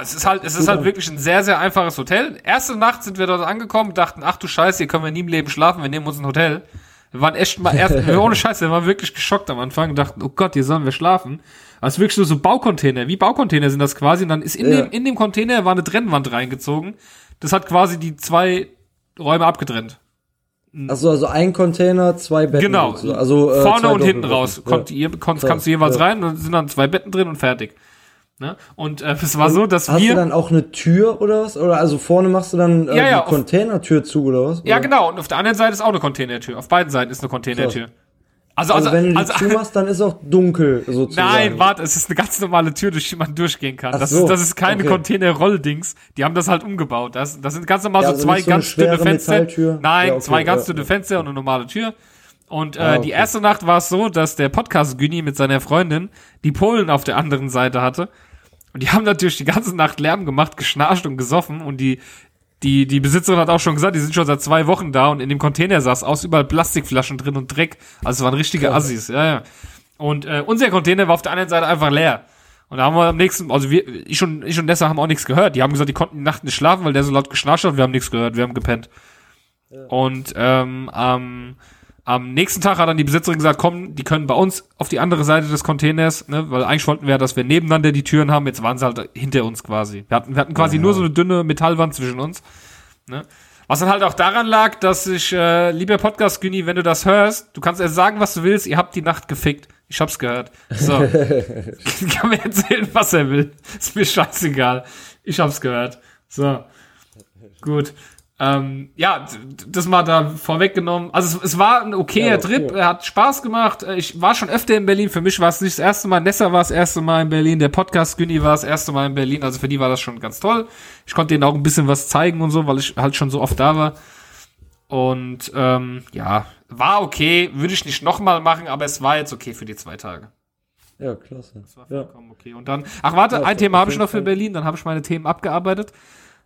es ist halt, es ist halt wirklich ein sehr, sehr einfaches Hotel. Erste Nacht sind wir dort angekommen, dachten, ach du Scheiße, hier können wir nie im Leben schlafen, wir nehmen uns ein Hotel. Wir waren echt mal erst, ohne Scheiße, wir waren wirklich geschockt am Anfang und dachten, oh Gott, hier sollen wir schlafen. Also wirklich nur so Baucontainer, wie Baucontainer sind das quasi. Und dann ist in ja. dem, in dem Container war eine Trennwand reingezogen das hat quasi die zwei Räume abgetrennt. Also also ein Container, zwei Betten. Genau. Also äh, vorne und hinten raus. Kommt, ja. ihr, kannst, kannst du jeweils ja. rein und sind dann zwei Betten drin und fertig. Ne? Und äh, es war und so, dass hast wir. Hast du dann auch eine Tür oder was? Oder also vorne machst du dann äh, ja, ja, die Containertür zu oder was? Ja, genau. Und auf der anderen Seite ist auch eine Containertür. Auf beiden Seiten ist eine Containertür. Krass. Also, also, also wenn du die also, zumachst, dann ist auch dunkel sozusagen. Nein, warte, es ist eine ganz normale Tür, durch die man durchgehen kann. das, so, ist, das ist keine okay. Container-Roll-Dings. Die haben das halt umgebaut. Das, das sind ganz normal ja, so also zwei so ganz dünne Fenster. Nein, ja, okay, zwei ganz ja, dünne Fenster und eine normale Tür. Und äh, ah, okay. die erste Nacht war es so, dass der Podcast Günni mit seiner Freundin die Polen auf der anderen Seite hatte. Und die haben natürlich die ganze Nacht Lärm gemacht, geschnarcht und gesoffen und die die, die Besitzerin hat auch schon gesagt, die sind schon seit zwei Wochen da und in dem Container saß aus überall Plastikflaschen drin und Dreck. Also es waren richtige Assis, ja, ja. Und äh, unser Container war auf der anderen Seite einfach leer. Und da haben wir am nächsten, also wir, ich und, ich und Nessa haben auch nichts gehört. Die haben gesagt, die konnten die Nacht nicht schlafen, weil der so laut geschnarcht hat. Wir haben nichts gehört, wir haben gepennt. Ja. Und ähm, am am nächsten Tag hat dann die Besitzerin gesagt, komm, die können bei uns auf die andere Seite des Containers, ne, weil eigentlich wollten wir ja, dass wir nebeneinander die Türen haben, jetzt waren sie halt hinter uns quasi. Wir hatten, wir hatten quasi ja, nur so eine dünne Metallwand zwischen uns. Ne? Was dann halt auch daran lag, dass ich, äh, lieber Podcast Günni, wenn du das hörst, du kannst erst sagen, was du willst, ihr habt die Nacht gefickt. Ich hab's gehört. So. kann mir erzählen, was er will. Ist mir scheißegal. Ich hab's gehört. So. Gut. Ähm, ja, das mal da vorweggenommen. Also es, es war ein okayer ja, Trip, er hat Spaß gemacht. Ich war schon öfter in Berlin. Für mich war es nicht das erste Mal. Nessa war das erste Mal in Berlin. Der Podcast Günni war das erste Mal in Berlin. Also für die war das schon ganz toll. Ich konnte denen auch ein bisschen was zeigen und so, weil ich halt schon so oft da war. Und ähm, ja, war okay. Würde ich nicht nochmal machen, aber es war jetzt okay für die zwei Tage. Ja, klasse. Das war vollkommen ja. okay. Und dann, ach warte, ja, ein Thema habe ich noch für Berlin. Dann habe ich meine Themen abgearbeitet.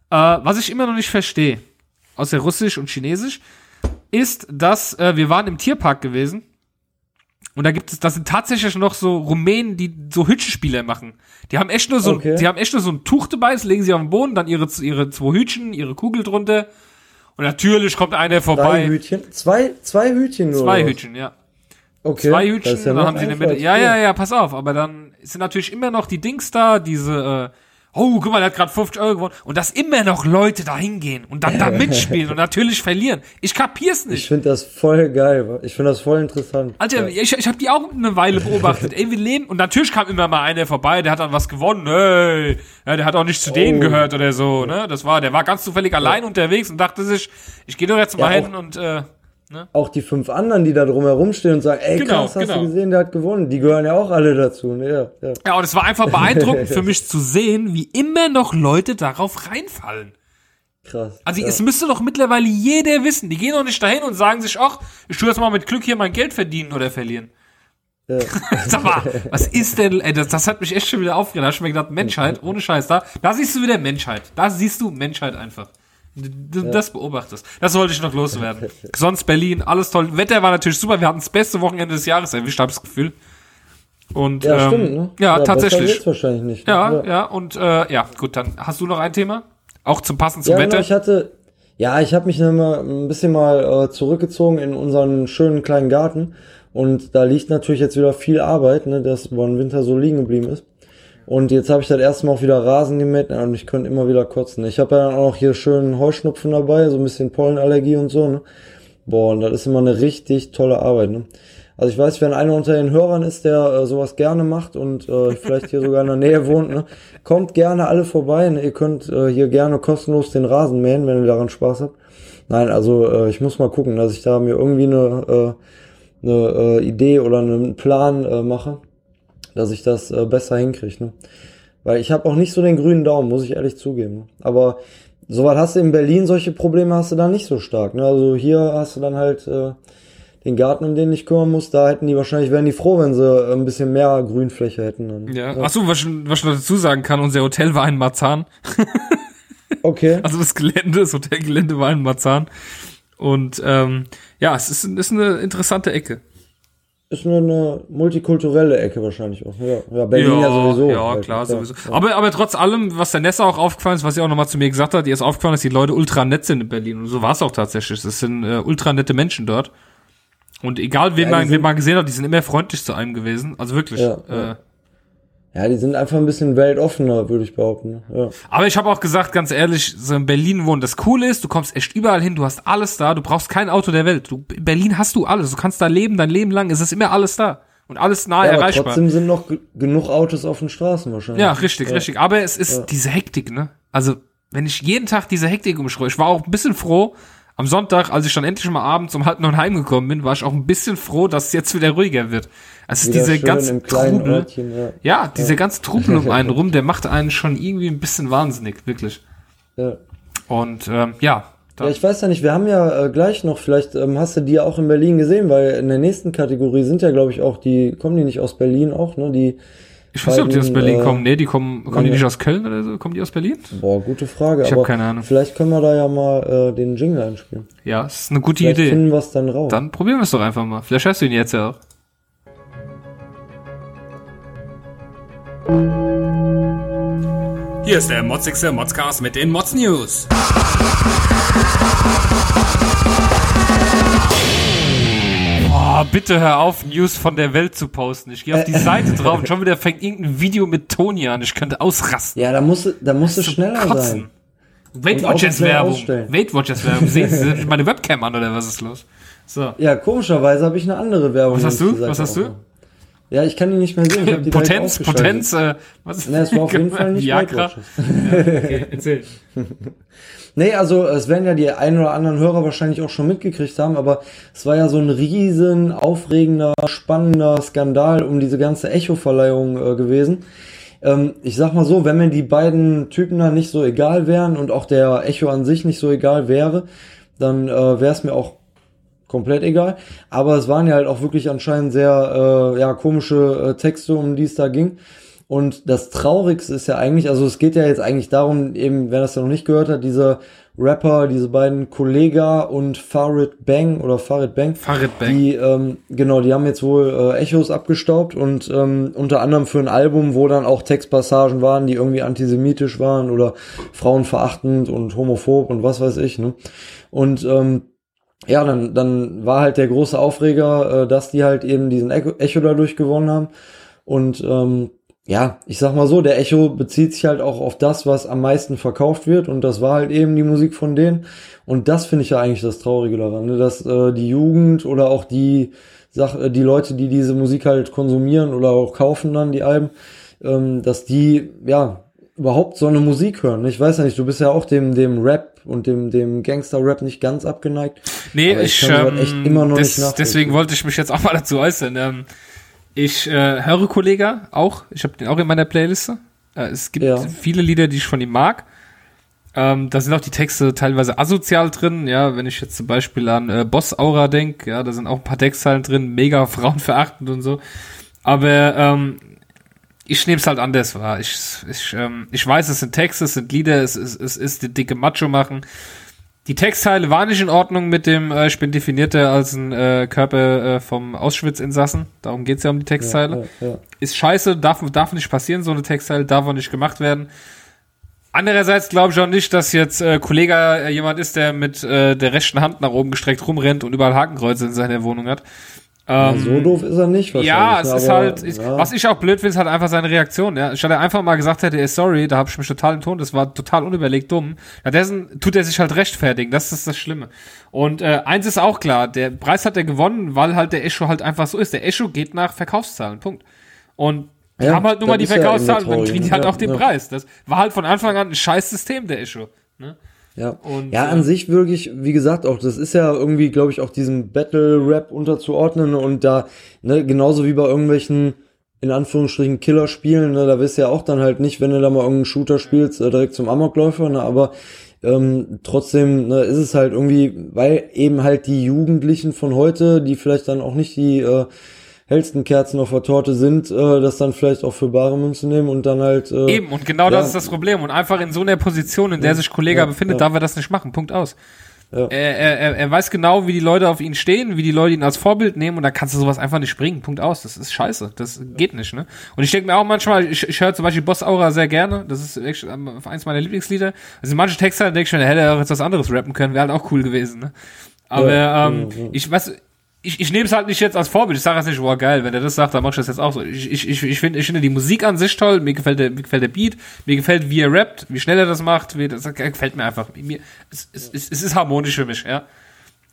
Äh, was ich immer noch nicht verstehe außer Russisch und Chinesisch, ist, dass äh, wir waren im Tierpark gewesen und da gibt es, das sind tatsächlich noch so Rumänen, die so Hütchenspiele machen. Die haben echt nur so, okay. die haben echt nur so ein Tuch dabei, das legen sie auf den Boden, dann ihre ihre zwei Hütchen, ihre Kugel drunter und natürlich kommt einer vorbei. Drei Hütchen, zwei zwei Hütchen nur. Zwei Hütchen, ja. Okay. Zwei Hütchen, ja dann haben sie eine Mitte. Ja, ja, ja, pass auf, aber dann sind natürlich immer noch die Dings da, diese äh, oh, guck mal, der hat gerade 50 Euro gewonnen. Und dass immer noch Leute da hingehen und dann da mitspielen und natürlich verlieren. Ich kapier's nicht. Ich finde das voll geil. Ich finde das voll interessant. Alter, ja. ich, ich habe die auch eine Weile beobachtet. Ey, wir leben. Und natürlich kam immer mal einer vorbei, der hat dann was gewonnen. Hey, ja, der hat auch nicht zu denen oh. gehört oder so. Ne? Das war, der war ganz zufällig allein unterwegs und dachte sich, ich gehe doch jetzt mal ja, hin und äh, Ne? auch die fünf anderen, die da drumherum stehen und sagen, ey, Genau, krass, hast genau. du gesehen, der hat gewonnen. Die gehören ja auch alle dazu. Ne? Ja, ja. Ja, und es war einfach beeindruckend für mich zu sehen, wie immer noch Leute darauf reinfallen. Krass. Also ja. es müsste doch mittlerweile jeder wissen. Die gehen doch nicht dahin und sagen sich, ach, ich tue jetzt mal mit Glück hier mein Geld verdienen oder verlieren. ja. Sag mal, was ist denn, ey, das, das hat mich echt schon wieder aufgeregt. Da hab ich mir gedacht, Menschheit, ohne Scheiß, da, da siehst du wieder Menschheit. Da siehst du Menschheit einfach. Das beobachtest. Das wollte ich noch loswerden. Sonst Berlin, alles toll. Wetter war natürlich super. Wir hatten das beste Wochenende des Jahres erwischt, habe ich das Gefühl. Und, Ja, ähm, stimmt, ne? Ja, besser tatsächlich. wahrscheinlich nicht. ne? Ja, ja, und äh, ja, gut, dann hast du noch ein Thema? Auch zum passend zum Ja, Wetter? genau, ich hatte, ja, ich habe mich dann mal ein bisschen mal äh, zurückgezogen in unseren schönen kleinen Garten und da liegt natürlich jetzt wieder viel Arbeit, ne, das über den Winter so liegen geblieben ist. Und jetzt habe ich das erste Mal auch wieder Rasen gemäht und ich könnte immer wieder kotzen. Ich habe ja dann auch noch hier schön Heuschnupfen dabei, so ein bisschen Pollenallergie und so, ne. Boah, und das ist immer eine richtig tolle Arbeit, ne. Also ich weiß, wenn einer unter den Hörern ist, der äh, sowas gerne macht und äh, vielleicht hier sogar in der Nähe wohnt, ne, kommt gerne alle vorbei. Ne? Ihr könnt äh, hier gerne kostenlos den Rasen mähen, wenn ihr daran Spaß habt. Nein, also äh, ich muss mal gucken, dass ich da mir irgendwie eine, äh, eine äh, Idee oder einen Plan äh, mache, dass ich das äh, besser hinkriege. Ne? Weil ich habe auch nicht so den grünen Daumen, muss ich ehrlich zugeben. Ne? Aber soweit hast du in Berlin solche Probleme hast du da nicht so stark. Ne? Also hier hast du dann halt äh, den Garten, um den ich kümmern muss. Da hätten die wahrscheinlich, wären die froh, wenn sie äh, ein bisschen mehr Grünfläche hätten. Dann. ja. Achso, was, was ich noch dazu sagen kann, unser Hotel war in Marzahn. Okay. Also das Gelände, das Hotelgelände war in Marzahn. Und ähm, ja, es ist, ist eine interessante Ecke. Ist nur eine multikulturelle Ecke wahrscheinlich auch. Ja, ja Berlin ja, sowieso. Ja, halt. klar, sowieso. Ja. Aber, aber trotz allem, was der Nessa auch aufgefallen ist, was sie auch nochmal zu mir gesagt hat, ihr ist aufgefallen, dass die Leute ultra nett sind in Berlin. Und so war es auch tatsächlich. Das sind äh, ultra nette Menschen dort. Und egal, wen, Ja, man, wen man gesehen hat, die sind immer freundlich zu einem gewesen. Also wirklich. Ja, äh, ja. Ja, die sind einfach ein bisschen weltoffener, würde ich behaupten. Ja. Aber ich habe auch gesagt, ganz ehrlich, so in Berlin wohnen, das Coole ist, du kommst echt überall hin, du hast alles da, du brauchst kein Auto der Welt. Du, in Berlin hast du alles, du kannst da leben, dein Leben lang, es ist immer alles da. Und alles nah Ja, aber erreichbar. trotzdem sind noch ge- genug Autos auf den Straßen wahrscheinlich. Ja, richtig, richtig. Aber es ist diese Hektik, ne? Also, wenn ich jeden Tag diese Hektik umschreue, ich war auch ein bisschen froh, am Sonntag, als ich dann endlich mal abends um halb neun heimgekommen bin, war ich auch ein bisschen froh, dass es jetzt wieder ruhiger wird. Es ist Wieder diese ganze Trubel. Örtchen, ja. Ja, dieser ganze Trubel um einen rum, der macht einen schon irgendwie ein bisschen wahnsinnig, wirklich. Ja. Und ähm, ja, Ja, ich weiß ja nicht, wir haben ja äh, gleich noch, vielleicht ähm, hast du die ja auch in Berlin gesehen, weil in der nächsten Kategorie sind ja, glaube ich, auch die, kommen die nicht aus Berlin auch, ne? Die, ich weiß nicht, ob die aus Berlin äh, kommen. Nee, die kommen, kommen die nicht aus Köln oder so? Kommen die aus Berlin? boah, gute Frage. Ich hab aber keine Ahnung. Vielleicht können wir da ja mal äh, den Jingle einspielen. Ja, ist eine gute Vielleicht Idee. finden wir es dann raus. Dann probieren wir es doch einfach mal. Vielleicht hörst du ihn jetzt ja auch. Hier ist der motzigste Modscast mit den Mods News. Oh, bitte hör auf, News von der Welt zu posten. Ich gehe auf die Seite drauf und schon wieder fängt irgendein Video mit Toni an. Ich könnte ausrasten. ja, da musst du, da musst du schneller Kotzen. sein. Weight Watchers Werbung. Weight Watchers Werbung. Sehen Sie meine Webcam an oder was ist los? So. Ja, komischerweise habe ich eine andere Werbung. Was hast du? Seite Was hast du? Ja, ich kann die nicht mehr sehen. Ich hab die Potenz. Potenz, äh, was? Ne, es war auf jeden Fall nicht Viagra. Watchers. Okay, erzähl. Nee, also es werden ja die ein oder anderen Hörer wahrscheinlich auch schon mitgekriegt haben, aber es war ja so ein riesen, aufregender, spannender Skandal um diese ganze Echo-Verleihung äh, gewesen. Ähm, ich sag mal so, wenn mir die beiden Typen da nicht so egal wären und auch der Echo an sich nicht so egal wäre, dann äh, wäre es mir auch komplett egal. Aber es waren ja halt auch wirklich anscheinend sehr äh, ja, komische äh, Texte, um die es da ging. Und das Traurigste ist ja eigentlich, also es geht ja jetzt eigentlich darum, eben, wer das ja noch nicht gehört hat, diese Rapper, diese beiden Kollega und Farid Bang oder Farid Bang, Farid Bang. die, ähm, genau, die haben jetzt wohl äh, Echos abgestaubt und ähm, unter anderem für ein Album, wo dann auch Textpassagen waren, die irgendwie antisemitisch waren oder frauenverachtend und homophob und was weiß ich, ne? Und ähm, ja, dann, dann war halt der große Aufreger, äh, dass die halt eben diesen Echo, Echo dadurch gewonnen haben. Und ähm, ja, ich sag mal so, der Echo bezieht sich halt auch auf das, was am meisten verkauft wird. Und das war halt eben die Musik von denen. Und das finde ich ja eigentlich das Traurige daran, ne? dass äh, die Jugend oder auch die, Sach äh, die Leute, die diese Musik halt konsumieren oder auch kaufen dann die Alben, ähm, dass die ja überhaupt so eine Musik hören. Ich weiß ja nicht, du bist ja auch dem, dem Rap und dem, dem Gangster-Rap nicht ganz abgeneigt. Nee, ich, ich ähm, echt immer noch des, nicht deswegen wollte ich mich jetzt auch mal dazu äußern. Ähm, ich äh, höre Kollega auch, ich habe den auch in meiner Playliste. Äh, es gibt ja. viele Lieder, die ich von ihm mag. Ähm, da sind auch die Texte teilweise asozial drin, ja, wenn ich jetzt zum Beispiel an äh, Boss Aura denke, ja, da sind auch ein paar Textzeilen drin, mega frauenverachtend und so. Aber ähm, ich nehme es halt anders wahr. Ich, ich, ähm, ich weiß, es sind Texte, es sind Lieder, es, es, es ist die dicke Macho machen. Die Textteile waren nicht in Ordnung mit dem, äh, ich bin definierter als ein äh, Körper äh, vom Auschwitz-Insassen. Darum geht's ja um die Textteile. Ja, ja, ja. Ist scheiße, darf, darf nicht passieren, so eine Textteile, darf auch nicht gemacht werden. Andererseits glaube ich auch nicht, dass jetzt äh, Kollege äh, jemand ist, der mit äh, der rechten Hand nach oben gestreckt rumrennt und überall Hakenkreuze in seiner Wohnung hat. Ähm, ja, so doof ist er nicht. Ja, es ist halt, ich, ja. was ich auch blöd finde, ist halt einfach seine Reaktion. Ja. Statt er einfach mal gesagt hätte, er sorry, da habe ich mich total im Ton, das war total unüberlegt dumm. Ja, dessen tut er sich halt rechtfertigen, das ist das Schlimme. Und äh, eins ist auch klar, der Preis hat er gewonnen, weil halt der Echo halt einfach so ist. Der Echo geht nach Verkaufszahlen, Punkt. Und die ja, haben halt nur mal die Verkaufszahlen dann kriegen die halt auch den Preis. Das war halt von Anfang an ein scheiß System, der Issue. Ne? Ja. Und, ja, an äh, sich wirklich, wie gesagt, auch das ist ja irgendwie, glaube ich, auch diesem Battle-Rap unterzuordnen und da, ne, genauso wie bei irgendwelchen, in Anführungsstrichen, Killerspielen, ne, da bist du ja auch dann halt nicht, wenn du da mal irgendeinen Shooter spielst, äh, direkt zum Amokläufer, ne, aber ähm, trotzdem ne, ist es halt irgendwie, weil eben halt die Jugendlichen von heute, die vielleicht dann auch nicht die äh, hellsten Kerzen auf der Torte sind, äh, das dann vielleicht auch für bare Münze nehmen und dann halt. Äh, Eben, und genau ja. das ist das Problem. Und einfach in so einer Position, in der sich Kollege ja, befindet, ja. darf er das nicht machen. Punkt aus. Ja. Er, er, er weiß genau, wie die Leute auf ihn stehen, wie die Leute ihn als Vorbild nehmen und da kannst du sowas einfach nicht bringen. Punkt aus. Das ist scheiße. Das geht nicht, ne? Und ich denke mir auch manchmal, ich, ich höre zum Beispiel Boss Aura sehr gerne. Das ist echt eins meiner Lieblingslieder. Also manche Texte, da denke ich mir, hätte er auch jetzt was anderes rappen können, wäre halt auch cool gewesen, ne? Aber ja, ähm, ich weiß, ich, ich nehme es halt nicht jetzt als Vorbild. Ich sage jetzt nicht, boah, geil, wenn er das sagt, dann mach ich das jetzt auch so. Ich, ich, ich, ich finde ich finde die Musik an sich toll, mir gefällt der, mir gefällt der Beat, mir gefällt, wie er rappt, wie schnell er das macht, wie, das gefällt mir einfach. Mir, es, es, es ist harmonisch für mich, ja.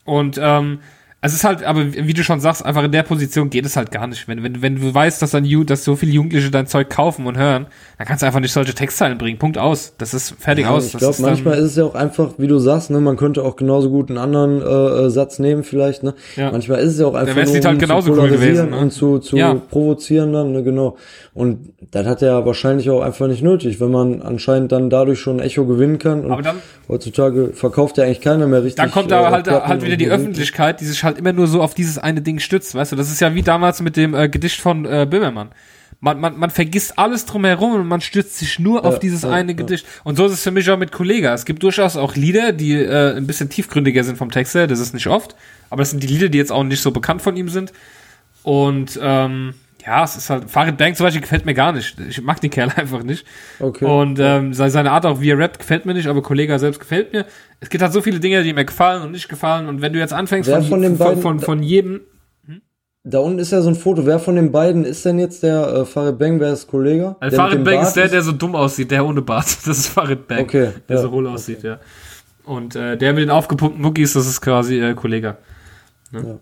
Und ähm, es ist halt, aber wie du schon sagst, einfach in der Position geht es halt gar nicht. Wenn, wenn, wenn du weißt, dass dann dass so viele Jugendliche dein Zeug kaufen und hören, dann kannst du einfach nicht solche Textzeilen bringen. Punkt aus. Das ist fertig ja, aus. Ich glaube, manchmal ist es ja auch einfach, wie du sagst, ne, man könnte auch genauso gut einen anderen äh, äh Satz nehmen, vielleicht, ne? Ja. Manchmal ist es ja auch einfach nur, halt um genauso zu cool gewesen, ne? und zu, zu ja. provozieren dann, ne, genau. Und das hat er wahrscheinlich auch einfach nicht nötig, wenn man anscheinend dann dadurch schon Echo gewinnen kann. Und aber dann, heutzutage verkauft ja eigentlich keiner mehr richtig. Dann kommt da äh, halt, halt wieder die Öffentlichkeit, die sich halt immer nur so auf dieses eine Ding stützt, weißt du? Das ist ja wie damals mit dem äh, Gedicht von äh, Böhmermann. Man, man, man vergisst alles drumherum und man stützt sich nur ja, auf dieses ja, eine ja. Gedicht. Und so ist es für mich auch mit Kollega. Es gibt durchaus auch Lieder, die äh, ein bisschen tiefgründiger sind vom Text her. Das ist nicht oft. Aber es sind die Lieder, die jetzt auch nicht so bekannt von ihm sind. Und ähm, ja, es ist halt, Farid Bang zum Beispiel gefällt mir gar nicht. Ich mag den Kerl einfach nicht. Okay. Und ähm, seine Art auch, wie er rappt, gefällt mir nicht, aber Kollega selbst gefällt mir. Es gibt halt so viele Dinge, die mir gefallen und nicht gefallen. Und wenn du jetzt anfängst von, von, den beiden, von, von, jedem. Hm? Da unten ist ja so ein Foto. Wer von den beiden ist denn jetzt der äh, Farid Bang? Wer ist Kollege? Also Farid Bang ist der, der so dumm aussieht, der ohne Bart. Das ist Farid Bang. Okay. Der ja, so hohl aussieht, okay. ja. Und äh, der mit den aufgepumpten Muckis, das ist quasi äh, Kollege. Ne? Ja.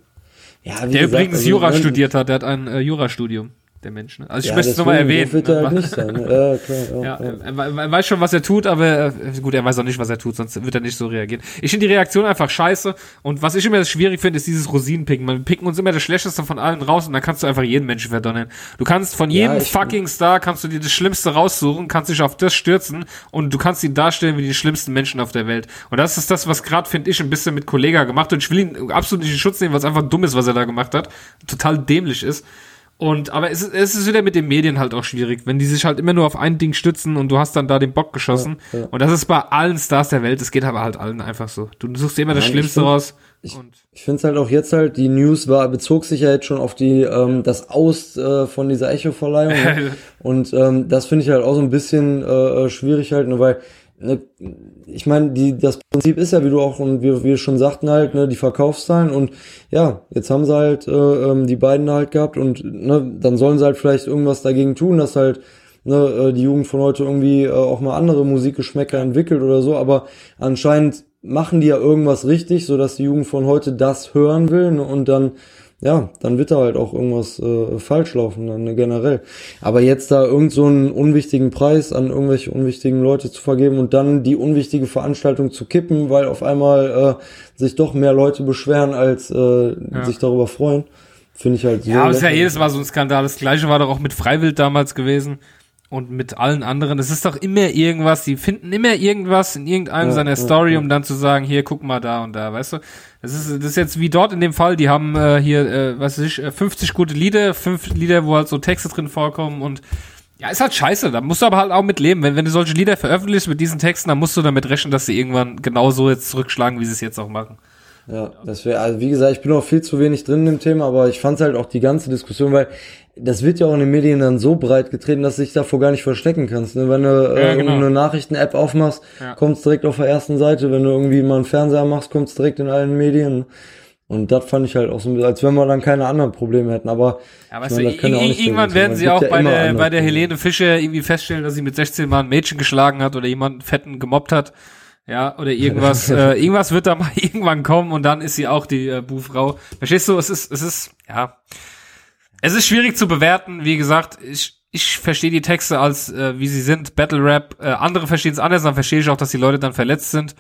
Ja, der gesagt, übrigens also, Jura studiert hat, der hat ein äh, Jurastudium der Mensch. Ne? Also ich ja, möchte es nochmal erwähnen. Wird er halt nicht sein. Ne? Ja, klar, ja, ja, Er, er, weiß schon, was er tut, aber äh, gut, er weiß auch nicht, was er tut, sonst wird er nicht so reagieren. Ich finde die Reaktion einfach scheiße und was ich immer schwierig finde, ist dieses Rosinenpicken. Man picken uns immer das Schlechteste von allen raus und dann kannst du einfach jeden Menschen verdonnern. Du kannst von jedem fucking Star, kannst du dir das Schlimmste raussuchen, kannst dich auf das stürzen und du kannst ihn darstellen wie die schlimmsten Menschen auf der Welt. Und das ist das, was gerade, finde ich, ein bisschen mit Kollega gemacht und ich will ihn absolut nicht in Schutz nehmen, was einfach dumm ist, was er da gemacht hat. Total dämlich ist. Und, aber es ist, es ist wieder mit den Medien halt auch schwierig, wenn die sich halt immer nur auf ein Ding stützen und du hast dann da den Bock geschossen. Ja, ja. Und das ist bei allen Stars der Welt, das geht aber halt allen einfach so. Du suchst immer das Schlimmste find, raus. Ich, ich finde es halt auch jetzt halt, die News war, bezog sich ja jetzt schon auf die, ähm, das Aus äh, von dieser Echo-Verleihung. Ne? und ähm, das finde ich halt auch so ein bisschen äh, schwierig halt, nur weil ne, ich meine, die, das Prinzip ist ja, wie du auch und wir, wir schon sagten halt, ne, die Verkaufszahlen und ja, jetzt haben sie halt äh, ähm, die beiden halt gehabt und ne, dann sollen sie halt vielleicht irgendwas dagegen tun, dass halt ne, äh, die Jugend von heute irgendwie äh, auch mal andere Musikgeschmäcker entwickelt oder so, aber anscheinend machen die ja irgendwas richtig, so dass die Jugend von heute das hören will ne, und dann ja, dann wird da halt auch irgendwas äh, falsch laufen, dann ne, generell. Aber jetzt da irgend so einen unwichtigen Preis an irgendwelche unwichtigen Leute zu vergeben und dann die unwichtige Veranstaltung zu kippen, weil auf einmal äh, sich doch mehr Leute beschweren, als äh, ja. sich darüber freuen, finde ich halt so. Ja, aber es ist ja jedes Mal so ein Skandal. Das gleiche war doch auch mit Freiwild damals gewesen und mit allen anderen. Es ist doch immer irgendwas, die finden immer irgendwas in irgendeinem ja, seiner ja, Story, ja. um dann zu sagen, hier, guck mal da und da, weißt du? Das ist, das ist jetzt wie dort in dem Fall, die haben äh, hier, äh, was weiß ich, 50 äh, gute Lieder, fünf Lieder, wo halt so Texte drin vorkommen und ja, ist halt scheiße, da musst du aber halt auch mit leben. Wenn, wenn du solche Lieder veröffentlichst mit diesen Texten, dann musst du damit rechnen, dass sie irgendwann genauso jetzt zurückschlagen, wie sie es jetzt auch machen. Ja, das wäre, also wie gesagt, ich bin auch viel zu wenig drin im Thema, aber ich fand halt auch die ganze Diskussion, weil das wird ja auch in den Medien dann so breit getreten, dass du dich davor gar nicht verstecken kannst. Ne? Wenn du äh, ja, genau. eine Nachrichten-App aufmachst, ja. kommt's direkt auf der ersten Seite. Wenn du irgendwie mal einen Fernseher machst, kommt's direkt in allen Medien. Und das fand ich halt auch so, als wenn wir dann keine anderen Probleme hätten. Aber, ja, weißt meine, du, irgendwann werden sie auch ja bei der, bei der Helene Fischer irgendwie feststellen, dass sie mit 16 Mal ein Mädchen geschlagen hat oder jemanden fetten gemobbt hat. Ja, oder irgendwas, äh, irgendwas wird da mal irgendwann kommen und dann ist sie auch die äh, Buhfrau. Verstehst du, es ist, es ist, ja. Es ist schwierig zu bewerten, wie gesagt, ich, ich verstehe die Texte als, äh, wie sie sind, Battle Rap, äh, andere verstehen es anders, dann verstehe ich auch, dass die Leute dann verletzt sind.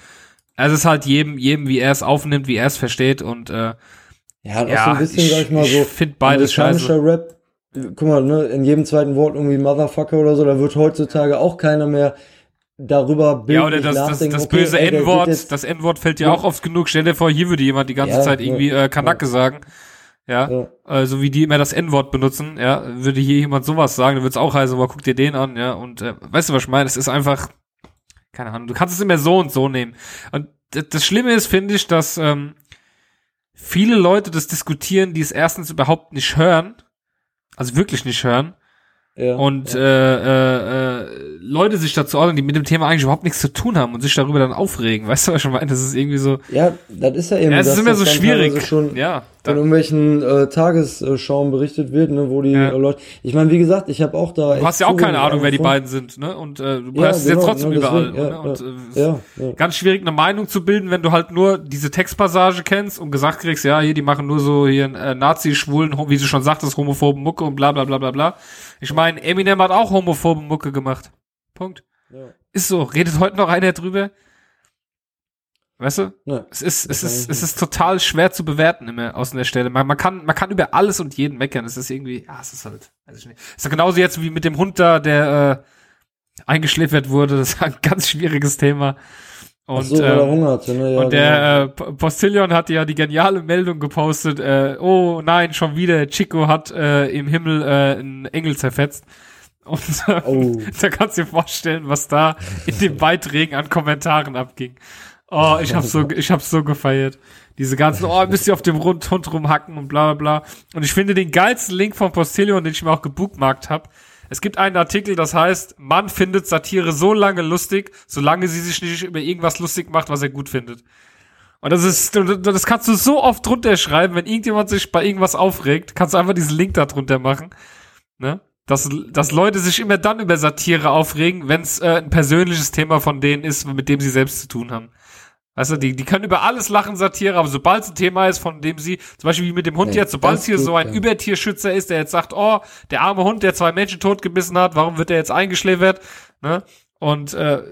Es ist halt jedem, jedem, wie er es aufnimmt, wie er es versteht und äh, ja, und auch ja, so ein bisschen, ich, sag ich mal, so ich find beides scheiße. Rap, guck mal, ne, in jedem zweiten Wort irgendwie Motherfucker oder so, da wird heutzutage auch keiner mehr darüber bildlich Ja, oder das, das, das okay, böse N-Wort, das N-Wort fällt ja, auch oft genug. Stell dir vor, hier würde jemand die ganze ja, Zeit irgendwie äh, Kanacke ja. sagen. Ja, ja. Äh, so wie die immer das N-Wort benutzen, ja, würde hier jemand sowas sagen, dann würde es auch heißen, aber guck dir den an, ja, und äh, weißt du, was ich meine? Es ist einfach, keine Ahnung, du kannst es immer so und so nehmen. Und das Schlimme ist, finde ich, dass ähm, viele Leute das diskutieren, die es erstens überhaupt nicht hören, also wirklich nicht hören, ja, und ja. Äh, äh, Leute sich dazu ordnen, die mit dem Thema eigentlich überhaupt nichts zu tun haben und sich darüber dann aufregen. Weißt du, was ich meine? Das ist irgendwie so. Ja, das ist ja eben. Ja, es ist immer so schwierig. Schon ja, von irgendwelchen äh, Tagesschauen berichtet wird, ne, wo die ja. äh, Leute. Ich meine, wie gesagt, ich habe auch da. Du hast ja auch keine Ahnung, wer die beiden sind, ne? Und äh, du ja, hörst es genau, jetzt trotzdem genau, überall. Ja, ne? Und, äh, ja, ja. ganz schwierig, eine Meinung zu bilden, wenn du halt nur diese Textpassage kennst und gesagt kriegst, ja, hier, die machen nur so hier äh, Nazi-Schwulen, wie du schon sagtest, homophoben Mucke und bla bla bla bla bla. Ich meine, Eminem hat auch homophobe Mucke gemacht. Punkt. Ja. Ist so. Redet heute noch einer drüber? Weißt du? Ja, es ist, es ist, es ist total schwer zu bewerten immer aus der Stelle. Man, man kann, man kann über alles und jeden meckern. Es ist irgendwie, ja, es ist halt, weiß ich nicht. Es ist genauso jetzt wie mit dem Hund da, der äh, eingeschläfert wurde. Das ist ein ganz schwieriges Thema. Und, so, ähm, hatte, ne? ja, und der genau. äh, Postillion hat ja die geniale Meldung gepostet, äh, oh nein, schon wieder, Chico hat äh, im Himmel äh, einen Engel zerfetzt. Und äh, oh. da kannst du dir vorstellen, was da in den Beiträgen an Kommentaren abging. Oh, ich hab's so, ich hab's so gefeiert. Diese ganzen, oh, müsst ihr auf dem Hund rumhacken und bla bla bla. Und ich finde den geilsten Link von Postillion, den ich mir auch gebookmarkt hab, es gibt einen Artikel, das heißt, man findet Satire so lange lustig, solange sie sich nicht über irgendwas lustig macht, was er gut findet. Und das ist, das kannst du so oft drunter schreiben, wenn irgendjemand sich bei irgendwas aufregt, kannst du einfach diesen Link da drunter machen. Ne? Dass, dass Leute sich immer dann über Satire aufregen, wenn es äh, ein persönliches Thema von denen ist, mit dem sie selbst zu tun haben. Weißt du, die, die können über alles lachen, Satire, aber sobald es ein Thema ist, von dem sie, zum Beispiel wie mit dem Hund nee, jetzt, sobald es hier so ein ja. Übertierschützer ist, der jetzt sagt, oh, der arme Hund, der zwei Menschen totgebissen hat, warum wird er jetzt eingeschläfert? Ne? Und äh,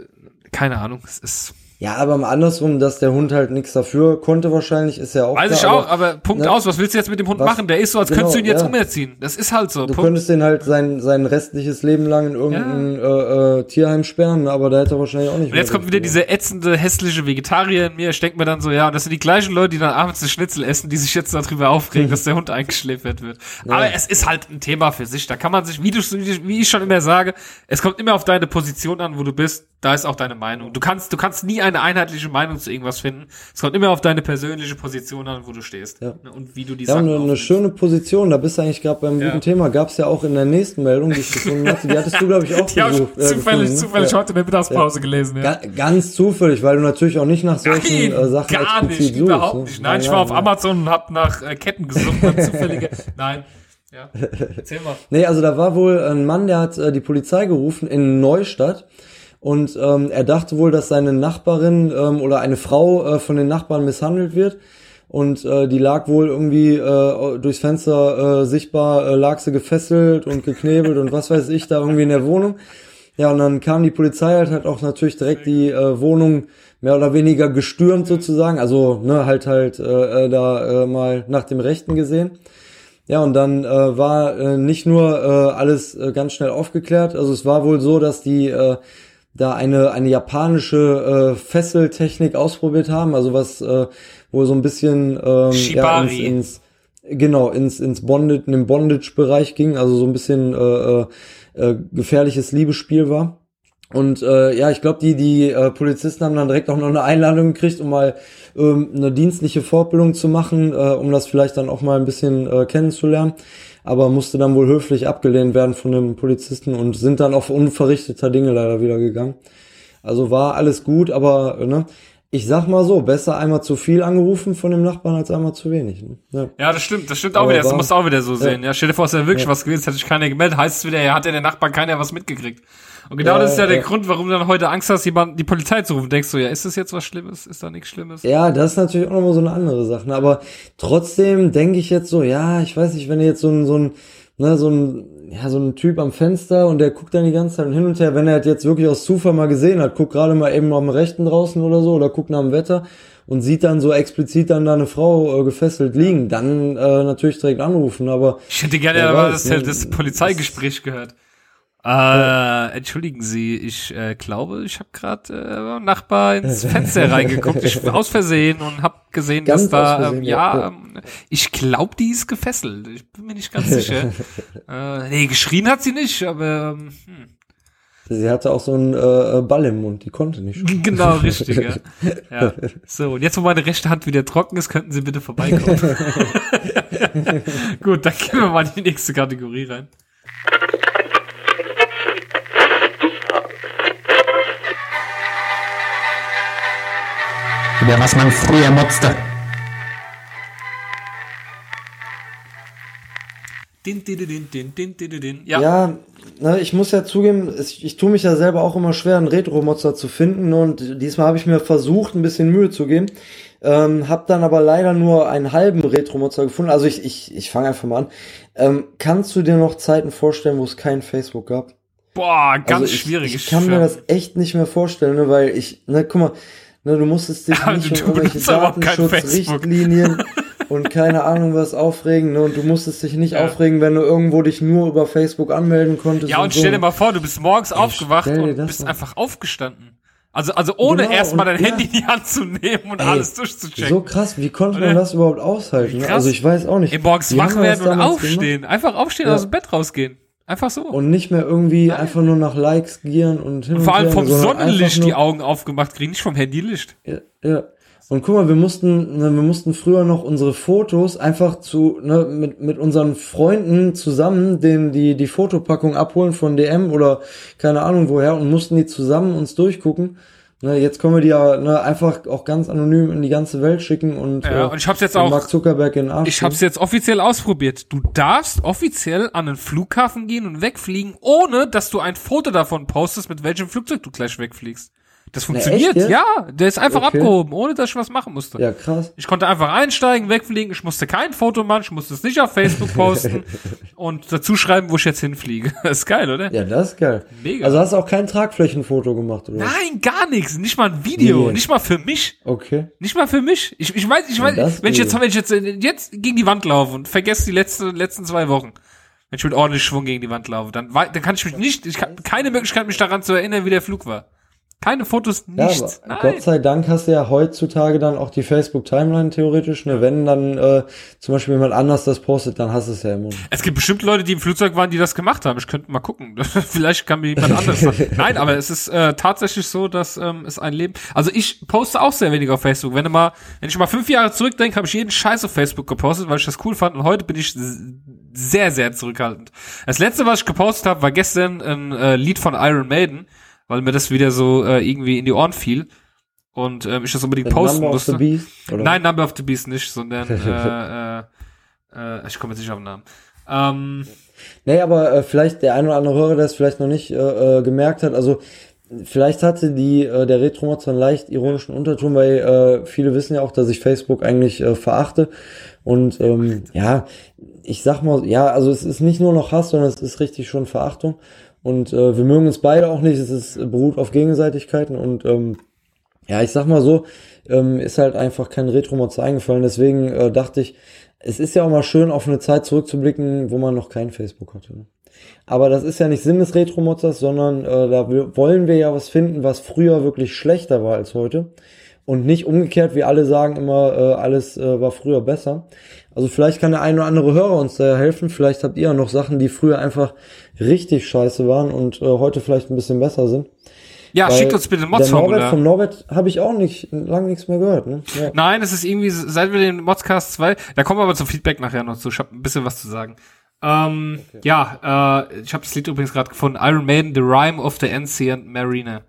keine Ahnung, es ist ja, aber mal andersrum, dass der Hund halt nichts dafür konnte wahrscheinlich, ist ja auch Weiß klar, ich auch, aber, aber Punkt ne, aus, was willst du jetzt mit dem Hund was, machen? Der ist so, als genau, könntest du ihn jetzt ja. umerziehen. Das ist halt so. Du Punkt. könntest den halt sein, sein restliches Leben lang in irgendein ja. äh, äh, Tierheim sperren, aber da hätte er wahrscheinlich auch nicht Und jetzt kommt wieder diese ätzende, hässliche Vegetarier in mir. Ich denke mir dann so, ja, und das sind die gleichen Leute, die dann abends eine Schnitzel essen, die sich jetzt darüber aufregen, dass der Hund eingeschläfert wird. Ja. Aber es ist halt ein Thema für sich. Da kann man sich, wie du, wie ich schon immer sage, es kommt immer auf deine Position an, wo du bist. Da ist auch deine Meinung. Du kannst, du kannst nie eine einheitliche Meinung zu irgendwas finden. Es kommt immer auf deine persönliche Position an, wo du stehst. Ja. Ne, und wie du die ja, Sachen eine, eine schöne Position, da bist du eigentlich gerade beim ja. guten Thema. Gab es ja auch in der nächsten Meldung, die ich gefunden hatte. Die hattest du, glaube ich, auch Die habe ich äh, zufällig, gefunden, zufällig ja. heute in der Mittagspause gelesen. Ja. ganz zufällig, weil du natürlich auch nicht nach solchen Nein, äh, Sachen gar nicht, suchst, überhaupt ne? nicht. Nein, ich war auf Amazon und hab nach äh, Ketten gesucht, zufällige. Nein. Ja, erzähl mal. nee, also da war wohl ein Mann, der hat äh, die Polizei gerufen in Neustadt und ähm, er dachte wohl, dass seine Nachbarin ähm, oder eine Frau äh, von den Nachbarn misshandelt wird und äh, die lag wohl irgendwie äh, durchs Fenster äh, sichtbar, äh, lag sie gefesselt und geknebelt und was weiß ich da irgendwie in der Wohnung. Ja, und dann kam die Polizei halt, hat auch natürlich direkt die äh, Wohnung mehr oder weniger gestürmt sozusagen, also ne, halt halt äh, äh, da äh, mal nach dem Rechten gesehen. Ja, und dann äh, war äh, nicht nur äh, alles äh, ganz schnell aufgeklärt, also es war wohl so, dass die äh, da eine eine japanische äh, Fesseltechnik ausprobiert haben, also was äh, wohl so ein bisschen ähm, ja, ins, ins genau ins ins Bondage, in den Bondage-Bereich ging, also so ein bisschen äh, äh, äh, gefährliches Liebesspiel war. Und äh, ja, ich glaube, die die äh, Polizisten haben dann direkt auch noch eine Einladung gekriegt, um mal ähm, eine dienstliche Fortbildung zu machen, äh, um das vielleicht dann auch mal ein bisschen äh, kennenzulernen. Aber musste dann wohl höflich abgelehnt werden von dem Polizisten und sind dann auf unverrichteter Dinge leider wieder gegangen. Also war alles gut, aber ne, ich sag mal so, besser einmal zu viel angerufen von dem Nachbarn als einmal zu wenig. Ne? Ja. ja. das stimmt, das stimmt auch wieder, das muss auch wieder so sehen. Ja, stell dir vor, es wäre wirklich ja. was gewesen, hätte sich keiner gemeldet, heißt es wieder, ja, hat ja der Nachbar keiner was mitgekriegt. Und genau ja, das ist ja der Grund, warum du dann heute Angst hast, jemand, die Polizei zu rufen. Denkst du, ja, ist das jetzt was Schlimmes? Ist da nichts Schlimmes? Ja, das ist natürlich auch nochmal so eine andere Sache. Ne? Aber trotzdem denke ich jetzt so, ja, ich weiß nicht, wenn jetzt so ein, so ein, ne, so ein, ja, so ein Typ am Fenster und der guckt dann die ganze Zeit hin und her, wenn er halt jetzt wirklich aus Zufall mal gesehen hat, guckt gerade mal eben am Rechten draußen oder so oder guckt nach dem Wetter und sieht dann so explizit dann da eine Frau äh, gefesselt liegen, dann äh, natürlich direkt anrufen, aber. Ich hätte gerne aber das, ne, das Polizeigespräch gehört. Äh, entschuldigen Sie, ich äh, glaube, ich habe gerade äh, Nachbar ins Fenster reingeguckt, ich aus Versehen und habe gesehen, ganz dass da, Versehen, ähm, ja, ja, Ähm, ich glaube, die ist gefesselt. Ich bin mir nicht ganz sicher. äh, nee, geschrien hat sie nicht, aber ähm, hm. Sie hatte auch so einen äh, Ball im Mund, die konnte nicht. Genau, richtig, ja. ja. So, und jetzt, wo meine rechte Hand wieder trocken ist, könnten Sie bitte vorbeikommen. Gut, dann gehen wir mal in die nächste Kategorie rein. Über was man früher motzte. Din, din, din, ja, ja ne, ich muss ja zugeben, ich, ich tue mich ja selber auch immer schwer, einen Retro-Mozzer zu finden und diesmal habe ich mir versucht, ein bisschen Mühe zu geben. Ähm, hab dann aber leider nur einen halben Retro-Mozzer gefunden. Also ich, ich, ich fange einfach mal an. Ähm, kannst du dir noch Zeiten vorstellen, wo es kein Facebook gab? Boah, ganz also ich, schwierig. Ich kann mir das echt nicht mehr vorstellen, ne, weil ich, ne, guck mal, Ne, du musstest dich ja, nicht um irgendwelche Datenschutzrichtlinien und keine Ahnung was aufregen. Ne? Und du musstest dich nicht ja. aufregen, wenn du irgendwo dich nur über Facebook anmelden konntest. Ja, und, und stell dir mal vor, du bist morgens ja, aufgewacht und bist mal. einfach aufgestanden. Also, also ohne genau, erstmal dein ja. Handy in die Hand zu nehmen und Ey, alles durchzuchecken. So krass, wie konnte man das überhaupt aushalten? Ne? Also ich weiß auch nicht. Ey, morgens wach werden und aufstehen. Gemacht? Einfach aufstehen, ja. aus dem Bett rausgehen. Einfach so. Und nicht mehr irgendwie Nein. einfach nur nach Likes gieren und hin und, und Vor allem vom Sonnenlicht die Augen aufgemacht kriegen, nicht vom Handylicht. Ja, ja. Und guck mal, wir mussten, ne, wir mussten früher noch unsere Fotos einfach zu, ne, mit, mit unseren Freunden zusammen den, die, die Fotopackung abholen von DM oder keine Ahnung woher und mussten die zusammen uns durchgucken. Ne, jetzt können wir die ja ne, einfach auch ganz anonym in die ganze Welt schicken und, ja, äh, und ich hab's jetzt auch Mark Zuckerberg in Arsch. Ich hab's jetzt offiziell ausprobiert. Du darfst offiziell an den Flughafen gehen und wegfliegen, ohne dass du ein Foto davon postest, mit welchem Flugzeug du gleich wegfliegst. Das funktioniert, Na, ja. Der ist einfach okay. abgehoben, ohne dass ich was machen musste. Ja, krass. Ich konnte einfach einsteigen, wegfliegen. Ich musste kein Foto machen, ich musste es nicht auf Facebook posten und dazu schreiben, wo ich jetzt hinfliege. Das ist geil, oder? Ja, das ist geil. Mega. Also hast du auch kein Tragflächenfoto gemacht, oder? Nein, gar nichts. Nicht mal ein Video. Nee. Nicht mal für mich. Okay. Nicht mal für mich. Ich, ich weiß, ich weiß, ja, wenn ich jetzt, wenn ich jetzt, jetzt gegen die Wand laufe und vergesse die letzten, letzten zwei Wochen. Wenn ich mit ordentlich Schwung gegen die Wand laufe, dann, dann kann ich mich nicht, ich kann keine Möglichkeit, mich daran zu erinnern, wie der Flug war. Keine Fotos, nichts. Ja, Gott sei Dank hast du ja heutzutage dann auch die Facebook-Timeline theoretisch. Ne? Wenn dann äh, zum Beispiel jemand anders das postet, dann hast du es ja immer. Es gibt bestimmt Leute, die im Flugzeug waren, die das gemacht haben. Ich könnte mal gucken. Vielleicht kann mir jemand anders sagen. Nein, aber es ist äh, tatsächlich so, dass ähm, es ein Leben. Also ich poste auch sehr wenig auf Facebook. Wenn du mal, wenn ich mal fünf Jahre zurückdenke, habe ich jeden Scheiß auf Facebook gepostet, weil ich das cool fand. Und heute bin ich sehr, sehr zurückhaltend. Das letzte, was ich gepostet habe, war gestern ein äh, Lied von Iron Maiden weil mir das wieder so äh, irgendwie in die Ohren fiel und ähm, ich das unbedingt the posten Number musste. Of the Beast, oder? Nein, Number of the Beast nicht, sondern äh, äh, äh, ich komme jetzt nicht auf den Namen. Ähm, nee, aber äh, vielleicht der ein oder andere Hörer, der es vielleicht noch nicht äh, äh, gemerkt hat, also vielleicht hatte die äh, der Retromod so einen leicht ironischen Unterton, weil äh, viele wissen ja auch, dass ich Facebook eigentlich äh, verachte. Und ähm, ja, ich sag mal, ja, also es ist nicht nur noch Hass, sondern es ist richtig schon Verachtung. Und äh, wir mögen uns beide auch nicht. Es ist beruht auf Gegenseitigkeiten und ähm, ja, ich sag mal so, ähm, ist halt einfach kein Retro-Mods eingefallen. Deswegen äh, dachte ich, es ist ja auch mal schön, auf eine Zeit zurückzublicken, wo man noch kein Facebook hatte. Ne? Aber das ist ja nicht Sinn des Retro-Modsers, sondern äh, da wollen wir ja was finden, was früher wirklich schlechter war als heute. Und nicht umgekehrt, wie alle sagen immer, äh, alles äh, war früher besser. Also vielleicht kann der ein oder andere Hörer uns da helfen. Vielleicht habt ihr ja noch Sachen, die früher einfach richtig scheiße waren und äh, heute vielleicht ein bisschen besser sind. Ja, Weil schickt uns bitte Mods Norbert, Vom Norbert habe ich auch nicht lange nichts mehr gehört. Ne? Ja. Nein, es ist irgendwie, seit wir den Modscast 2, da kommen wir aber zum Feedback nachher noch zu. Ich habe ein bisschen was zu sagen. Ähm, okay. Ja, äh, ich habe das Lied übrigens gerade gefunden. Iron Maiden, The Rhyme of the Ancient Marina.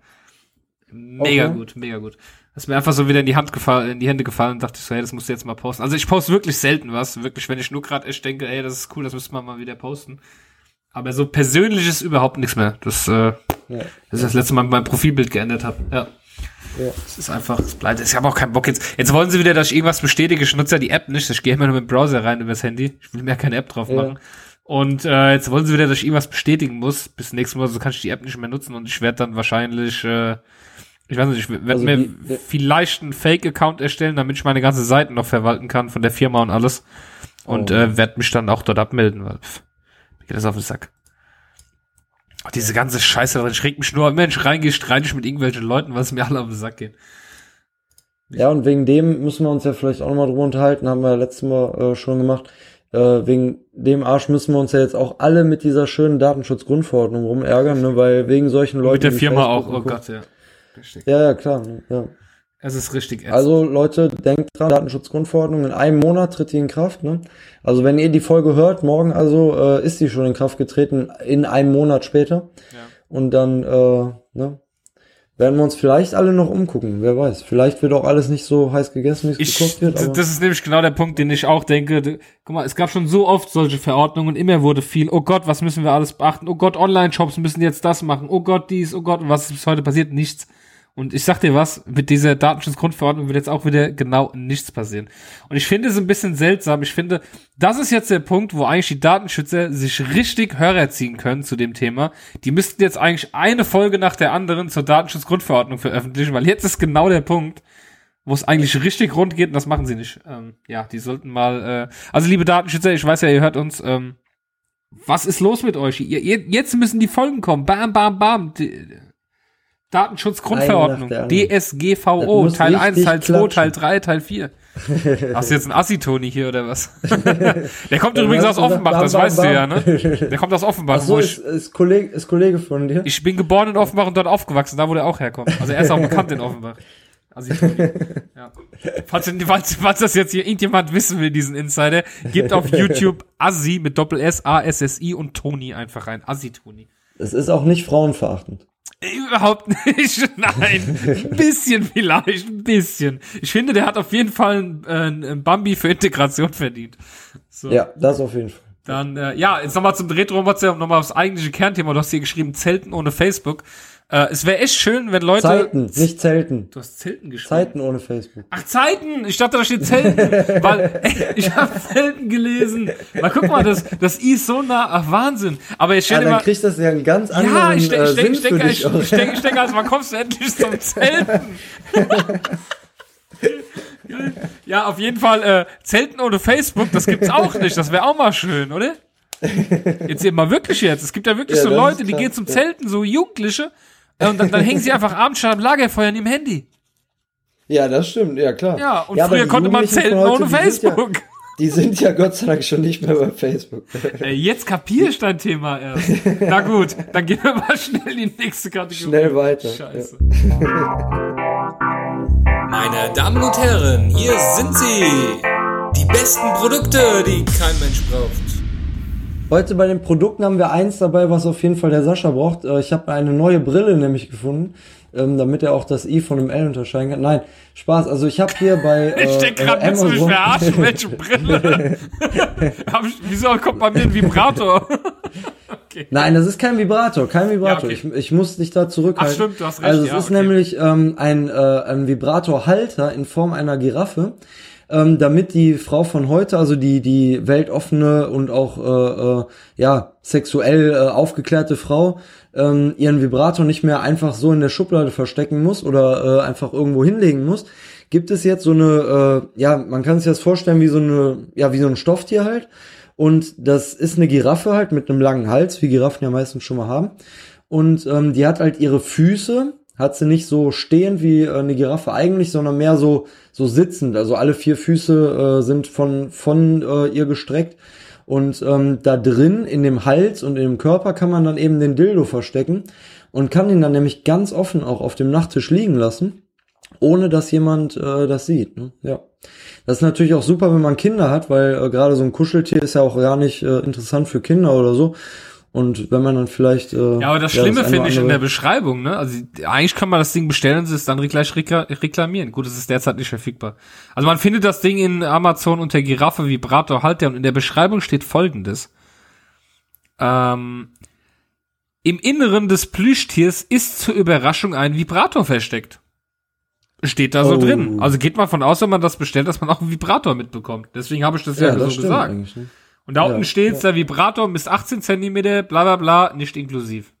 Mega okay. gut, mega gut. Das ist mir einfach so wieder in die Hand gefallen, in die Hände gefallen und dachte ich so, hey, das musst du jetzt mal posten. Also ich poste wirklich selten was, wirklich, wenn ich nur gerade echt denke, ey, das ist cool, das müsste man mal wieder posten. Aber so persönlich ist überhaupt nichts mehr. Das, äh, ja. das ist das letzte Mal mein Profilbild geändert habe. Ja. Ja. Es ist einfach, es bleibt, ich habe auch keinen Bock jetzt. Jetzt wollen sie wieder, dass ich irgendwas bestätige. Ich nutze ja die App nicht. Ich gehe immer nur mit dem Browser rein übers Handy. Ich will mehr keine App drauf machen. Ja. Und äh, jetzt wollen sie wieder, dass ich irgendwas bestätigen muss. Bis nächstes Mal, so kann ich die App nicht mehr nutzen und ich werde dann wahrscheinlich, äh, ich weiß nicht, ich werde also mir die, vielleicht einen Fake-Account erstellen, damit ich meine ganze Seiten noch verwalten kann von der Firma und alles. Und oh. äh, werde mich dann auch dort abmelden, weil pff, mir geht das auf den Sack. Oh, diese ganze Scheiße, das schreckt mich nur, Mensch, reingehe, streite ich mit irgendwelchen Leuten, was mir alle auf den Sack geht. Ja, und wegen dem müssen wir uns ja vielleicht auch nochmal drüber unterhalten, haben wir ja letztes Mal äh, schon gemacht. Äh, wegen dem Arsch müssen wir uns ja jetzt auch alle mit dieser schönen Datenschutzgrundverordnung rumärgern, ne, weil wegen solchen Leuten. Mit der Firma auch, oh Gott, ja. Richtig. Ja, ja, klar, ja. Es ist richtig ätzend. Also Leute, denkt dran, Datenschutzgrundverordnung in einem Monat tritt die in Kraft. Ne? Also wenn ihr die Folge hört, morgen also äh, ist die schon in Kraft getreten, in einem Monat später. Ja. Und dann äh, ne, werden wir uns vielleicht alle noch umgucken. Wer weiß. Vielleicht wird auch alles nicht so heiß gegessen, wie es gekocht wird. Aber das ist nämlich genau der Punkt, den ich auch denke. Guck mal, es gab schon so oft solche Verordnungen. Immer wurde viel, oh Gott, was müssen wir alles beachten? Oh Gott, Online-Shops müssen jetzt das machen. Oh Gott, dies, oh Gott, was ist bis heute passiert? Nichts. Und ich sag dir was, mit dieser Datenschutzgrundverordnung wird jetzt auch wieder genau nichts passieren. Und ich finde es ein bisschen seltsam. Ich finde, das ist jetzt der Punkt, wo eigentlich die Datenschützer sich richtig Hörer ziehen können zu dem Thema. Die müssten jetzt eigentlich eine Folge nach der anderen zur Datenschutzgrundverordnung veröffentlichen, weil jetzt ist genau der Punkt, wo es eigentlich richtig rund geht und das machen sie nicht. Ähm, ja, die sollten mal, äh, also liebe Datenschützer, ich weiß ja, ihr hört uns, ähm, was ist los mit euch? Ihr, ihr, jetzt müssen die Folgen kommen. Bam, bam, bam. Die, Datenschutzgrundverordnung, DSGVO, Teil 1, Teil 2, Teil 3, Teil 4. Hast du jetzt einen Assi-Toni hier oder was? Der kommt übrigens aus Offenbach, das weißt du ja, ne? Der kommt aus Offenbach. Ach so, ist, ist, Kollege, ist Kollege von dir? Ich bin geboren in Offenbach und dort aufgewachsen, da wo der auch herkommt. Also er ist auch bekannt in Offenbach. Assi-Toni. Ja. Falls, falls, falls das jetzt hier irgendjemand wissen will, diesen Insider, gebt auf YouTube Assi mit Doppel S, A, S, S, I und Toni einfach rein. Assi-Toni. Es ist auch nicht frauenverachtend. Überhaupt nicht. Nein. Ein bisschen vielleicht. Ein bisschen. Ich finde, der hat auf jeden Fall ein, ein Bambi für Integration verdient. So. Ja, das auf jeden Fall. Dann, äh, ja, jetzt nochmal zum Retro-WhatsApp, nochmal aufs eigentliche Kernthema. Du hast hier geschrieben, Zelten ohne Facebook. Äh, es wäre echt schön, wenn Leute. Zeiten, nicht Zelten. Du hast Zelten geschrieben. Zeiten ohne Facebook. Ach, Zeiten! Ich dachte, da steht Zelten. weil ey, ich habe Zelten gelesen. Mal guck mal, das, das I ist so nah. Ach, Wahnsinn. Aber jetzt stell dir ja, mal. dann kriegt das ja einen ganz anderen Ja, ich, denke, ich, denk, ich, denke, ich, ich, denke, ich denke, also, wann kommst du endlich zum Zelten? ja, auf jeden Fall, äh, Zelten ohne Facebook, das gibt's auch nicht. Das wäre auch mal schön, oder? Jetzt eben mal wirklich jetzt. Es gibt ja wirklich ja, so Leute, die gehen zum Zelten, so Jugendliche, äh, und dann, dann hängen sie einfach abends schon am Lagerfeuer in dem Handy. Ja, das stimmt, ja klar. Ja, und ja, früher konnte man zelten heute, ohne Facebook. Ja, die sind ja Gott sei Dank schon nicht mehr bei Facebook. Ey, jetzt kapier ich dein Thema erst. Na gut, dann gehen wir mal schnell in die nächste Kategorie. Schnell weiter. Scheiße. Ja. Meine Damen und Herren, hier sind sie. Die besten Produkte, die kein Mensch braucht. Heute bei den Produkten haben wir eins dabei, was auf jeden Fall der Sascha braucht. Äh, ich habe eine neue Brille nämlich gefunden, ähm, damit er auch das I von dem L unterscheiden kann. Nein, Spaß. Also ich habe hier bei äh, Ich denke gerade, willst du mich verarschen? Welche Brille? wieso kommt bei mir ein Vibrator? Okay. Nein, das ist kein Vibrator, kein Vibrator. Ja, okay. ich, ich muss dich da zurückhalten. Ach, stimmt, du hast recht, Also es ja, ist okay. nämlich ähm, ein, äh, ein Vibratorhalter in Form einer Giraffe, ähm, damit die Frau von heute, also die die weltoffene und auch äh, äh, ja sexuell äh, aufgeklärte Frau, ähm, ihren Vibrator nicht mehr einfach so in der Schublade verstecken muss oder äh, einfach irgendwo hinlegen muss. Gibt es jetzt so eine, äh, ja, man kann sich das vorstellen wie so eine, ja, wie so ein Stofftier halt. Und das ist eine Giraffe halt mit einem langen Hals, wie Giraffen ja meistens schon mal haben. Und ähm, die hat halt ihre Füße, hat sie nicht so stehend wie äh, eine Giraffe eigentlich, sondern mehr so so sitzend. Also alle vier Füße äh, sind von von äh, ihr gestreckt. Und ähm, da drin in dem Hals und in dem Körper kann man dann eben den Dildo verstecken und kann ihn dann nämlich ganz offen auch auf dem Nachttisch liegen lassen, ohne dass jemand äh, das sieht. Ne? Ja. Das ist natürlich auch super, wenn man Kinder hat, weil äh, gerade so ein Kuscheltier ist ja auch gar nicht äh, interessant für Kinder oder so. Und wenn man dann vielleicht. Äh, Ja, aber das ja, Schlimme finde ich in der Beschreibung, ne? Also eigentlich kann man das Ding bestellen und es dann gleich rekla- reklamieren. Gut, es ist derzeit nicht verfügbar. Also man findet das Ding in Amazon unter Giraffe Vibrator Halter und in der Beschreibung steht folgendes. Ähm, Im Inneren des Plüschtiers ist zur Überraschung ein Vibrator versteckt. Steht da so Oh. drin. Also geht mal von aus, wenn man das bestellt, dass man auch einen Vibrator mitbekommt. Deswegen habe ich das ja, Ja, so das stimmt gesagt. Ne? Und da unten Ja, steht der Vibrator bis 18 Zentimeter, bla bla bla, nicht inklusiv.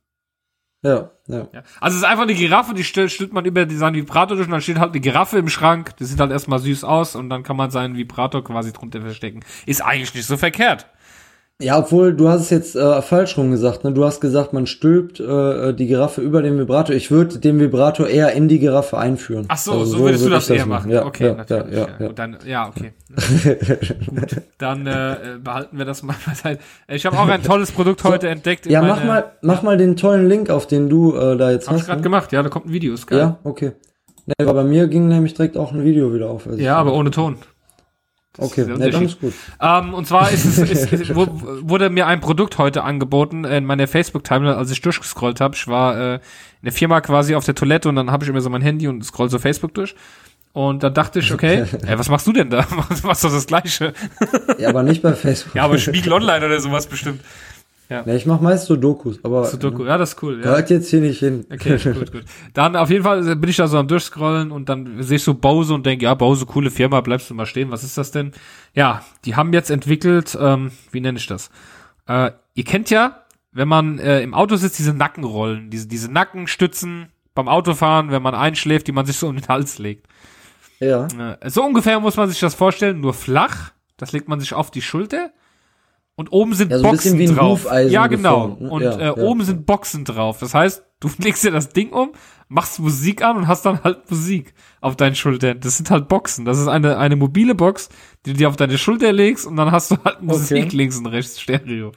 Ja, ja. Ja. Also es ist einfach eine Giraffe, die stellt, man über die- seinen Vibrator durch und dann steht halt eine Giraffe im Schrank. Das sieht halt erstmal süß aus und dann kann man seinen Vibrator quasi drunter verstecken. Ist eigentlich nicht so verkehrt. Ja, obwohl du hast es jetzt äh, falsch rum gesagt. Ne? Du hast gesagt, man stülpt äh, die Giraffe über den Vibrator. Ich würde den Vibrator eher in die Giraffe einführen. Ach so, Also so würdest du würd das ich eher machen. Ja, okay, ja, natürlich. Ja, Ja, ja, dann, ja, okay. Gut. Dann äh, äh, behalten wir das mal beiseite. Ich habe auch ein tolles Produkt heute entdeckt. in ja mach mal, mach mal den tollen Link auf, den du äh, da jetzt Hab ich hast. gerade Ne? gemacht. Ja, da kommt ein Video. Ist geil. Ja, okay. Ne, aber bei mir ging nämlich direkt auch ein Video wieder auf. als ich- ja aber ohne Ton. Okay, ist dann Unterschied. ist gut. Ähm, und zwar ist es, ist, ist, wu- wurde mir ein Produkt heute angeboten in meiner Facebook-Timeline, als ich durchgescrollt habe. Ich war äh, in der Firma quasi auf der Toilette und dann habe ich immer so mein Handy und scroll so Facebook durch. Und dann dachte ich, okay, ey, was machst du denn da? Was ist doch das Gleiche? Ja, aber nicht bei Facebook. Ja, aber Spiegel Online oder sowas bestimmt. Ne, ich mach meist so Dokus, aber Sudoku. Ja, das ist cool. Ja. gehört jetzt hier nicht hin. Okay, gut, gut. Dann auf jeden Fall bin ich da so am Durchscrollen und dann sehe ich so Bose und denke, ja, Bose, coole Firma, bleibst du mal stehen, was ist das denn? Ja, die haben jetzt entwickelt, ähm, wie nenne ich das? Äh, ihr kennt ja, wenn man äh, im Auto sitzt, diese Nackenrollen, diese, diese Nackenstützen beim Autofahren, wenn man einschläft, die man sich so um den Hals legt. Ja. Äh, so ungefähr muss man sich das vorstellen, nur flach. Das legt man sich auf die Schulter. Und oben sind Ja, so Boxen drauf. Ja, genau. geformt, ne? Und Ja, äh, ja. oben sind Boxen drauf. Das heißt, du legst dir das Ding um, machst Musik an und hast dann halt Musik auf deinen Schultern. Das sind halt Boxen. Das ist eine, eine mobile Box, die du dir auf deine Schulter legst und dann hast du halt Musik links und rechts Stereo.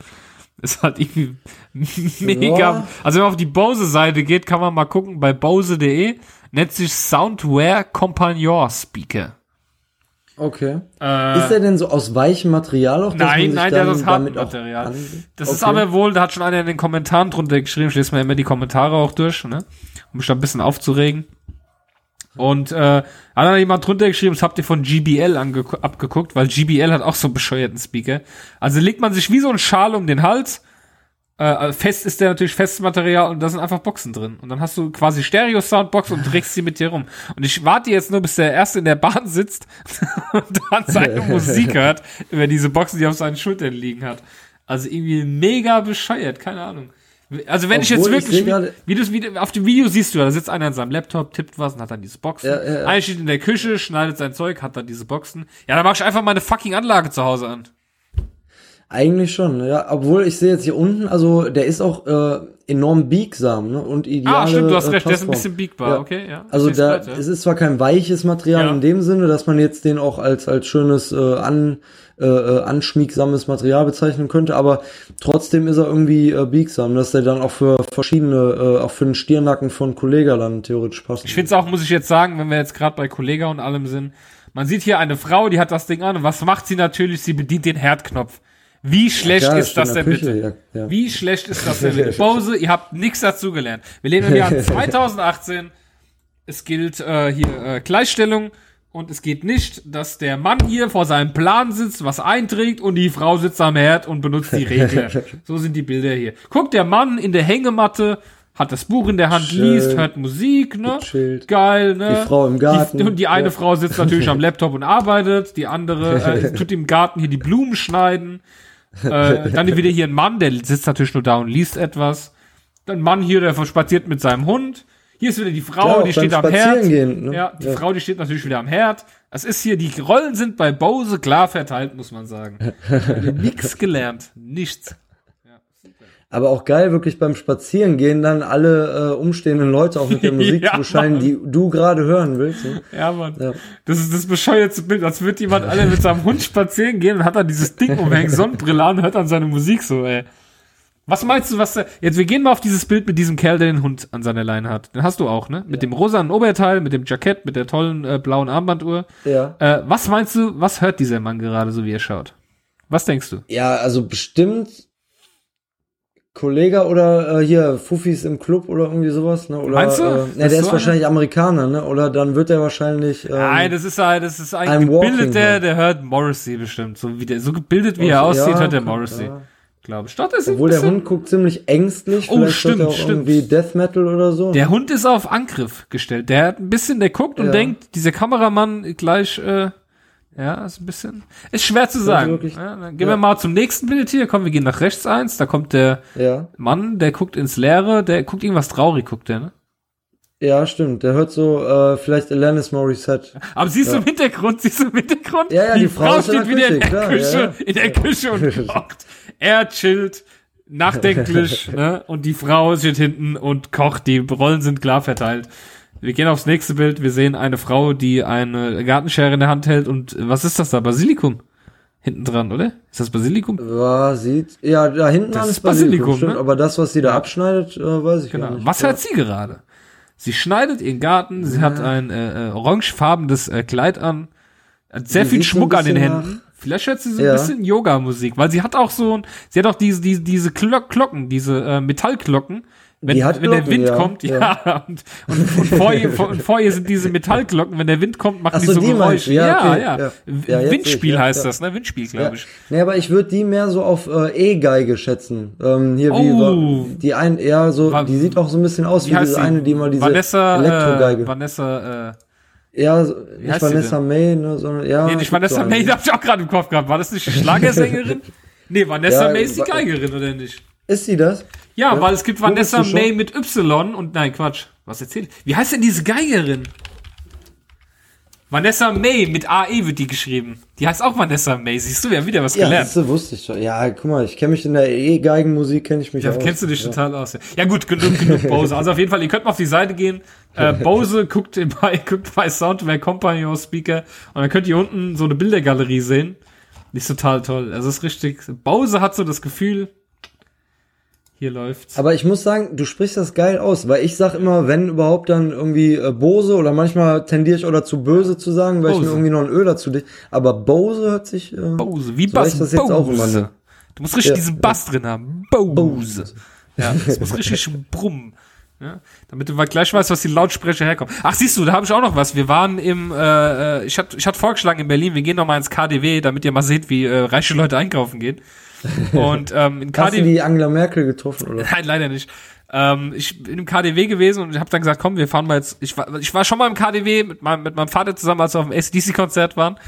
Ist halt irgendwie mega. Also wenn man auf die Bose-Seite geht, kann man mal gucken bei bose.de. Nennt sich Soundware Compagnon Speaker. Okay. Äh, ist der denn so aus weichem Material auch? Nein, nein, der ist aus hartem Material. Das ist Okay. aber wohl, da hat schon einer in den Kommentaren drunter geschrieben, ich lese mir immer die Kommentare auch durch, ne? Um mich da ein bisschen aufzuregen. Und äh, hat dann jemand drunter geschrieben, das habt ihr von GBL abgeguckt, weil GBL hat auch so einen bescheuerten Speaker. Also legt man sich wie so ein Schal um den Hals. Äh, fest ist der natürlich festes Material und da sind einfach Boxen drin. Und dann hast du quasi Stereo-Soundbox und trägst sie mit dir rum. Und ich warte jetzt nur, bis der Erste in der Bahn sitzt und dann seine Musik hört über diese Boxen, die auf seinen Schultern liegen hat. Also irgendwie mega bescheuert, keine Ahnung. Also wenn ich jetzt Obwohl, ich wirklich, seh gerade- wie, du, wie auf dem Video siehst du, da sitzt einer an seinem Laptop, tippt was und hat dann diese Boxen. Ja, ja, ja. Einer steht in der Küche, schneidet sein Zeug, hat dann diese Boxen. Ja, dann mach ich einfach meine fucking Anlage zu Hause an. Eigentlich schon, ja. Obwohl ich sehe jetzt hier unten, also der ist auch äh, enorm biegsam ne? und ideale Ah, stimmt, du hast äh, recht, der ist ein bisschen biegbar, Ja. okay, ja. Also da, ja. es ist zwar kein weiches Material Ja. in dem Sinne, dass man jetzt den auch als als schönes äh, an äh, äh, anschmiegsames Material bezeichnen könnte, aber trotzdem ist er irgendwie äh, biegsam, dass der dann auch für verschiedene, äh, auch für den Stirnacken von Kollega dann theoretisch passt. Ich finde es auch, muss ich jetzt sagen, wenn wir jetzt gerade bei Kollega und allem sind, man sieht hier eine Frau, die hat das Ding an und was macht sie natürlich? Sie bedient den Herdknopf. Wie schlecht klar, ist das denn Küche, bitte? ja, ja. Wie schlecht ist das denn bitte? Bose, ihr habt nichts dazu gelernt. Wir leben im Jahr 2018. Es gilt äh, hier äh, Gleichstellung Und es geht nicht, dass der Mann hier vor seinem Plan sitzt, was einträgt und die Frau sitzt am Herd und benutzt die Regler. so sind die Bilder hier. Guckt der Mann in der Hängematte, hat das Buch in der Hand, Schön. liest, hört Musik, ne? Gechillt. Geil, ne? Die Frau im Garten. Die, und die eine Ja. Frau sitzt natürlich am Laptop und arbeitet, die andere äh, tut im Garten hier die Blumen schneiden. Äh, dann wieder hier ein Mann, der sitzt natürlich nur da und liest etwas. Dann ein Mann hier, der spaziert mit seinem Hund. Hier ist wieder die Frau, Klar, die steht am Herd. Spazierengehen, ne? Ja, die Ja. Frau, die steht natürlich wieder am Herd. Es ist hier, die Rollen sind bei Bose klar verteilt, muss man sagen. Nix gelernt. Nichts. Aber auch geil, wirklich beim Spazierengehen dann alle äh, umstehenden Leute auch mit der Musik Ja, zu bescheiden, Mann. die du gerade hören willst. Ne? Ja, Mann. Ja. Das ist das bescheuerte Bild, als würde jemand alle mit seinem Hund spazieren gehen und hat dann dieses Ding umhängt, Sonnenbrille an und hört dann seine Musik so, ey. Was meinst du, was jetzt wir gehen mal auf dieses Bild mit diesem Kerl, der den Hund an seiner Leine hat. Den hast du auch, ne? Mit dem rosanen Oberteil, mit dem Jackett, mit der tollen äh, blauen Armbanduhr. Ja. Äh, was meinst du, was hört dieser Mann gerade, so wie er schaut? Was denkst du? Ja, also bestimmt Kollege oder äh, hier Fufis im Club oder irgendwie sowas, ne? Oder, Meinst du? Äh, ja, ist der ist wahrscheinlich Amerikaner, ne? Oder dann wird er wahrscheinlich. Ähm, Nein, das ist ein, das ist ein gebildeter, der hört Morrissey bestimmt. So wie der, so gebildet wie er ja, aussieht, hört er kann- Morrissey. ja. Glaube ich. Doch, das Obwohl der Hund guckt ziemlich ängstlich. Oh, stimmt, hört auch stimmt. irgendwie Death Metal oder so. Der Hund ist auf Angriff gestellt. Der hat ein bisschen, der guckt und Ja. denkt, dieser Kameramann gleich, äh, ja, ist ein bisschen, ist schwer zu sagen. wirklich- ja, dann gehen ja. wir mal zum nächsten Bild hier. Komm, wir gehen nach rechts eins. Da kommt der ja. Mann, der guckt ins Leere, der guckt irgendwas traurig, guckt der, ne? ja, stimmt. Der hört so äh, vielleicht Alanis Morissette. Aber siehst du im Hintergrund, siehst du im Hintergrund? Ja, ja, die Frau ist in steht der wieder in der klar, Küche, in der Küche und kocht. Er chillt, nachdenklich, ne? Und die Frau steht hinten und kocht. Die Rollen sind klar verteilt. Wir gehen aufs nächste Bild. Wir sehen eine Frau, die eine Gartenschere in der Hand hält und was ist das da? Basilikum? Hinten dran, oder? Ist das Basilikum? Ja, sieht. Ja, da hinten Das ist Basilikum, stimmt, ne? aber das, was sie da abschneidet, äh, weiß ich Genau. gar nicht. Was ja. hört sie gerade? Sie schneidet ihren Garten, sie hat ein äh, äh, orangefarbenes äh, Kleid an, hat sehr Die viel ein Schmuck an den Händen. Vielleicht hört sie so ein Ja. bisschen Yoga-Musik, weil sie hat auch so ein, sie hat auch diese, diese, diese Glock Glocken, diese äh, Metallglocken. Wenn, Die wenn der Wind ja. kommt, ja, und, und, und, vor ihr, vor, und vor ihr sind diese Metallglocken, wenn der Wind kommt, machen Ach die so, so die Geräusche. Ja, ja, okay, ja. ja. Ja, Windspiel ich, ja, heißt ja. das, ne? Windspiel, Ja. glaube ich. Nee, aber ich würde die mehr so auf äh, E-Geige schätzen. Ähm, hier wie Oh. war- die ein eher so, Wa- die sieht auch so ein bisschen aus Wie wie, diese sie? eine, die mal diese Vanessa, Elektrogeige. äh, Vanessa, äh, ja, nicht Vanessa May, ne, sondern ja. Nee, nicht Vanessa. May, die hab ich auch gerade im Kopf gehabt. War das nicht die Schlagersängerin? nee, Vanessa Ja, May ist die Geigerin, oder nicht? Ist sie das? Ja, Ja, weil es gibt Vanessa? May mit Y und nein, Quatsch. Was erzählt? Wie heißt denn diese Geigerin? Vanessa May mit AE wird die geschrieben. Die heißt auch Vanessa May. Siehst du, wir haben wieder was Ja, gelernt. das wusste ich schon. Ja, guck mal, ich kenne mich in der E-Geigenmusik, kenne ich mich Da aus. kennst du dich ja. total aus. Ja. ja gut, genug, genug Bose. Also auf jeden Fall, ihr könnt mal auf die Seite gehen. Äh, Bose guckt bei, guckt bei Soundware Company Speaker und dann könnt ihr unten so eine Bildergalerie sehen. Die ist total toll. Also es ist richtig. Bose hat so das Gefühl, hier läuft's. Aber ich muss sagen, du sprichst das geil aus, weil ich sag immer, wenn überhaupt dann irgendwie äh, Bose oder manchmal tendiere ich oder zu böse zu sagen, weil ich Bose. mir irgendwie noch ein Ö dazu dicht. Aber Bose hört sich. Äh, Bose, wie so Bass. ich das jetzt auch immer Bose. nennen. Du musst richtig Ja, diesen Bass drin haben. Bose. Ja, das muss richtig brummen. Ja, damit du mal gleich weißt, was die Lautsprecher herkommen. Ach, siehst du, da habe ich auch noch was. Wir waren im, äh, äh, ich hatte ich hatte vorgeschlagen in Berlin, wir gehen noch mal ins KDW, damit ihr mal seht, wie äh, reiche Leute einkaufen gehen. Und ähm, in Hast du die Angela Merkel getroffen, oder? nein, leider nicht. Ähm, ich bin im KDW gewesen und ich habe dann gesagt, komm, wir fahren mal jetzt. Ich war, ich war schon mal im KDW mit meinem, mit meinem Vater zusammen, als wir auf dem ACDC-Konzert waren.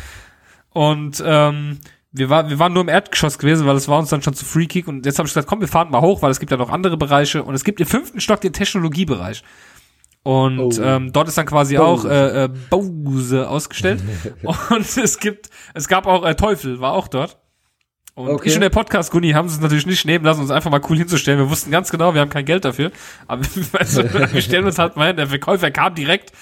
Und ähm, wir, war, wir waren nur im Erdgeschoss gewesen, weil es war uns dann schon zu freakig. Und jetzt habe ich gesagt, komm, wir fahren mal hoch, weil es gibt ja noch andere Bereiche. Und es gibt im fünften Stock den Technologiebereich. Und Oh. ähm, dort ist dann quasi Bose. auch äh, äh, Bose ausgestellt. und es gibt, es gab auch äh, Teufel, war auch dort. Und Okay. ich und der Podcast Gunni haben es natürlich nicht nehmen lassen, uns einfach mal cool hinzustellen. Wir wussten ganz genau, wir haben kein Geld dafür. Aber weißt du, wir stellen uns halt mal hin. Der Verkäufer kam direkt.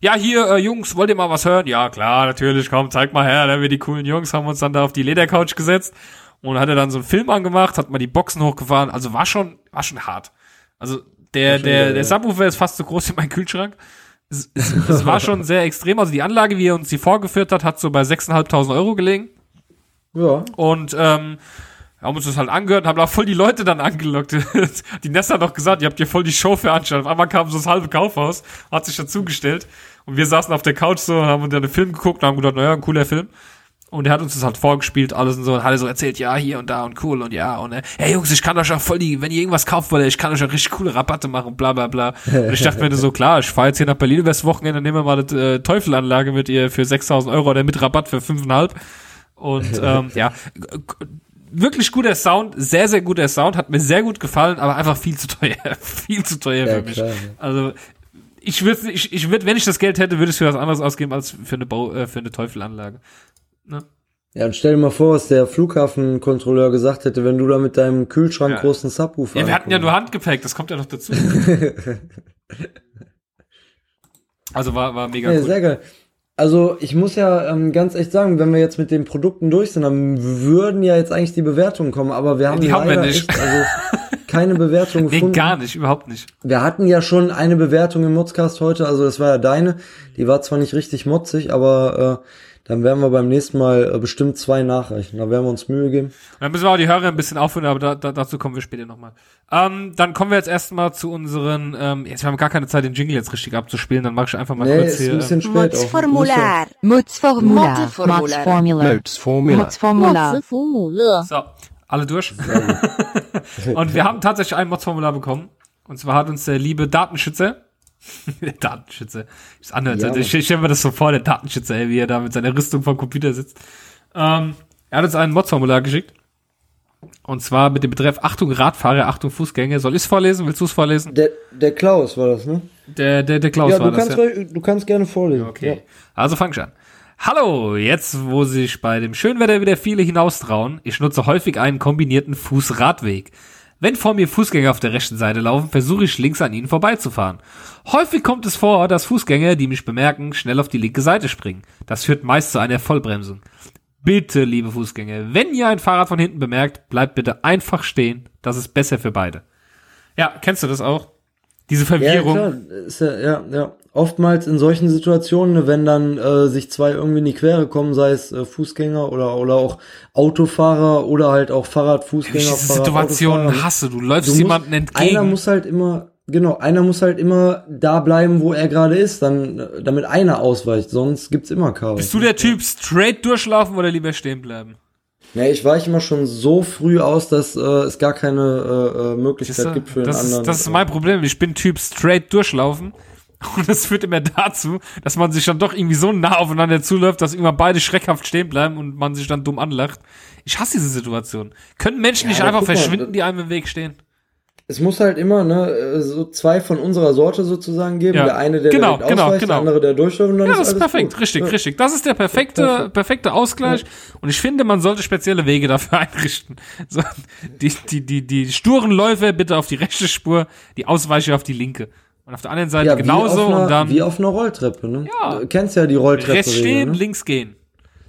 Ja, hier, äh, Jungs, wollt ihr mal was hören? Ja, klar, natürlich, komm, zeig mal her. Da wir die coolen Jungs haben uns dann da auf die Ledercouch gesetzt und hat er dann so einen Film angemacht, hat mal die Boxen hochgefahren. Also war schon, war schon hart. Also der, der, der. Subwoofer ist fast so groß wie mein Kühlschrank. Es, es, es war schon sehr extrem. Also die Anlage, wie er uns die vorgeführt hat, hat so bei 6.500 Euro gelegen. Ja. Und ähm, haben uns das halt angehört und haben auch voll die Leute dann angelockt. die Nessa hat doch gesagt, ihr habt hier voll die Show veranstaltet. Auf einmal kam so das halbe Kaufhaus, hat sich dazugestellt. Und wir saßen auf der Couch so, haben uns dann den Film geguckt und haben gedacht, naja, ein cooler Film. Und er hat uns das halt vorgespielt, alles und so, und hat so erzählt, ja, hier und da und cool und ja, und äh, hey Jungs, ich kann euch auch voll die, wenn ihr irgendwas kauft wollt, ich kann euch auch richtig coole Rabatte machen und bla bla bla. Und ich dachte mir so, klar, ich fahre jetzt hier nach Berlin übers Wochenende, nehmen wir mal die äh, Teufelanlage mit ihr für 6000 Euro oder mit Rabatt für 5,5. Und ähm, ja, wirklich guter Sound, sehr, sehr guter Sound, hat mir sehr gut gefallen, aber einfach viel zu teuer, viel zu teuer Ja, für mich. klar, ja. Also ich würde, ich, ich würde, wenn ich das Geld hätte, würde ich es für was anderes ausgeben als für eine Bau, äh, für eine Teufelanlage. Ne? Ja, und stell dir mal vor, was der Flughafenkontrolleur gesagt hätte, wenn du da mit deinem Kühlschrank Ja. großen Subwoofer Ja, wir hatten ja nur Handgepäck, das kommt ja noch dazu. also war, war mega Ja, cool. sehr geil. Also ich muss ja ähm, ganz echt sagen, wenn wir jetzt mit den Produkten durch sind, dann würden ja jetzt eigentlich die Bewertungen kommen, aber wir haben Die haben wir nicht. echt also keine Bewertung Nee, gefunden. gar nicht, überhaupt nicht. Wir hatten ja schon eine Bewertung im Modscast heute, also das war ja deine. Die war zwar nicht richtig motzig, aber äh, dann werden wir beim nächsten Mal äh, bestimmt zwei nachreichen. Da werden wir uns Mühe geben. Und dann müssen wir auch die Hörer ein bisschen aufhören, aber da, da, dazu kommen wir später nochmal. Ähm, dann kommen wir jetzt erstmal zu unseren, ähm, jetzt haben wir gar keine Zeit, den Jingle jetzt richtig abzuspielen, dann mach ich einfach mal nee, kurz ist hier. Ein bisschen ähm, spät Mutzformular. Mutzformular. Mutzformular. Mutzformular. Mutzformular. So, alle durch. Und wir haben tatsächlich ein Modsformular bekommen. Und zwar hat uns der liebe Datenschützer der Datenschützer, ist anders. Ja, ich stelle mir das so vor, der Datenschützer, ey, wie er da mit seiner Rüstung vom Computer sitzt. Ähm, er hat uns ein Mods-Formular geschickt. Und zwar mit dem Betreff Achtung Radfahrer, Achtung Fußgänger. Soll ich es vorlesen? Willst du es vorlesen? Der, der Klaus war das, ne? Der, der, der Klaus ja, war du das. kannst, Ja. du kannst gerne vorlesen. Okay. Also fang ich an. Hallo, jetzt wo sich bei dem Schönwetter wieder viele hinaustrauen, ich nutze häufig einen kombinierten Fußradweg. Wenn vor mir Fußgänger auf der rechten Seite laufen, versuche ich links an ihnen vorbeizufahren. Häufig kommt es vor, dass Fußgänger, die mich bemerken, schnell auf die linke Seite springen. Das führt meist zu einer Vollbremsung. Bitte, liebe Fußgänger, wenn ihr ein Fahrrad von hinten bemerkt, bleibt bitte einfach stehen. Das ist besser für beide. Ja, kennst du das auch? Diese Ja, Verwirrung. klar. Ist ja, ja, ja. Oftmals in solchen Situationen, ne, wenn dann äh, sich zwei irgendwie in die Quere kommen, sei es äh, Fußgänger oder, oder auch Autofahrer oder halt auch Fahrrad, Fußgänger, Diese Situationen hasse du. Läufst Du musst- jemandem entgegen. Einer muss halt immer, genau, einer muss halt immer da bleiben, wo er gerade ist, dann, damit einer ausweicht, sonst gibt's immer Chaos. Bist du der Typ straight durchlaufen oder lieber stehen bleiben? Nee, ich weiche immer schon so früh aus, dass äh, es gar keine äh, äh, Möglichkeit Siehste? gibt für den das, anderen. ist, das ist mein Problem. Ich bin Typ straight durchlaufen. Und das führt immer dazu, dass man sich dann doch irgendwie so nah aufeinander zuläuft, dass irgendwann beide schreckhaft stehen bleiben und man sich dann dumm anlacht. Ich hasse diese Situation. Können Menschen Ja, nicht einfach mal, verschwinden, das- die einem im Weg stehen? Es muss halt immer ne, äh, so zwei von unserer Sorte sozusagen geben. Ja, Der eine, der genau, direkt genau, ausweicht, genau. der andere, der durchläuft und dann Ja, ist das ist perfekt, gut. richtig, ja. richtig. Das ist der perfekte, Perfekt. perfekte Ausgleich. Und ich finde, man sollte spezielle Wege dafür einrichten. So, die, die, die, die sturen Läufer bitte auf die rechte Spur, die Ausweiche auf die linke. Und auf der anderen Seite Ja, genauso einer, und dann wie auf einer Rolltreppe, ne? Ja. Du kennst ja die Rolltreppe. rechts stehen, ne? links gehen.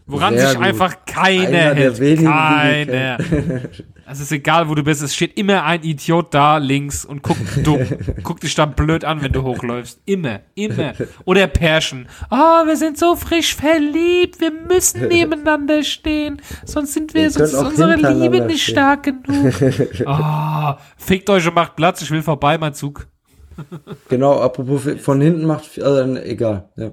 Woran Sehr sich gut. einfach keiner Einer der hält. wenigen, die ich Keiner. Es ist egal, wo du bist. Es steht immer ein Idiot da links und guckt dumm. guckt dich dann blöd an, wenn du hochläufst. Immer, immer. Oder Pärchen. Oh, wir sind so frisch verliebt. Wir müssen nebeneinander stehen. Sonst sind wir, Ihr sonst ist unsere Liebe nicht stehen. stark genug. Oh, fickt euch und macht Platz. Ich will vorbei, mein Zug. Genau, apropos von hinten macht, also, egal, ja.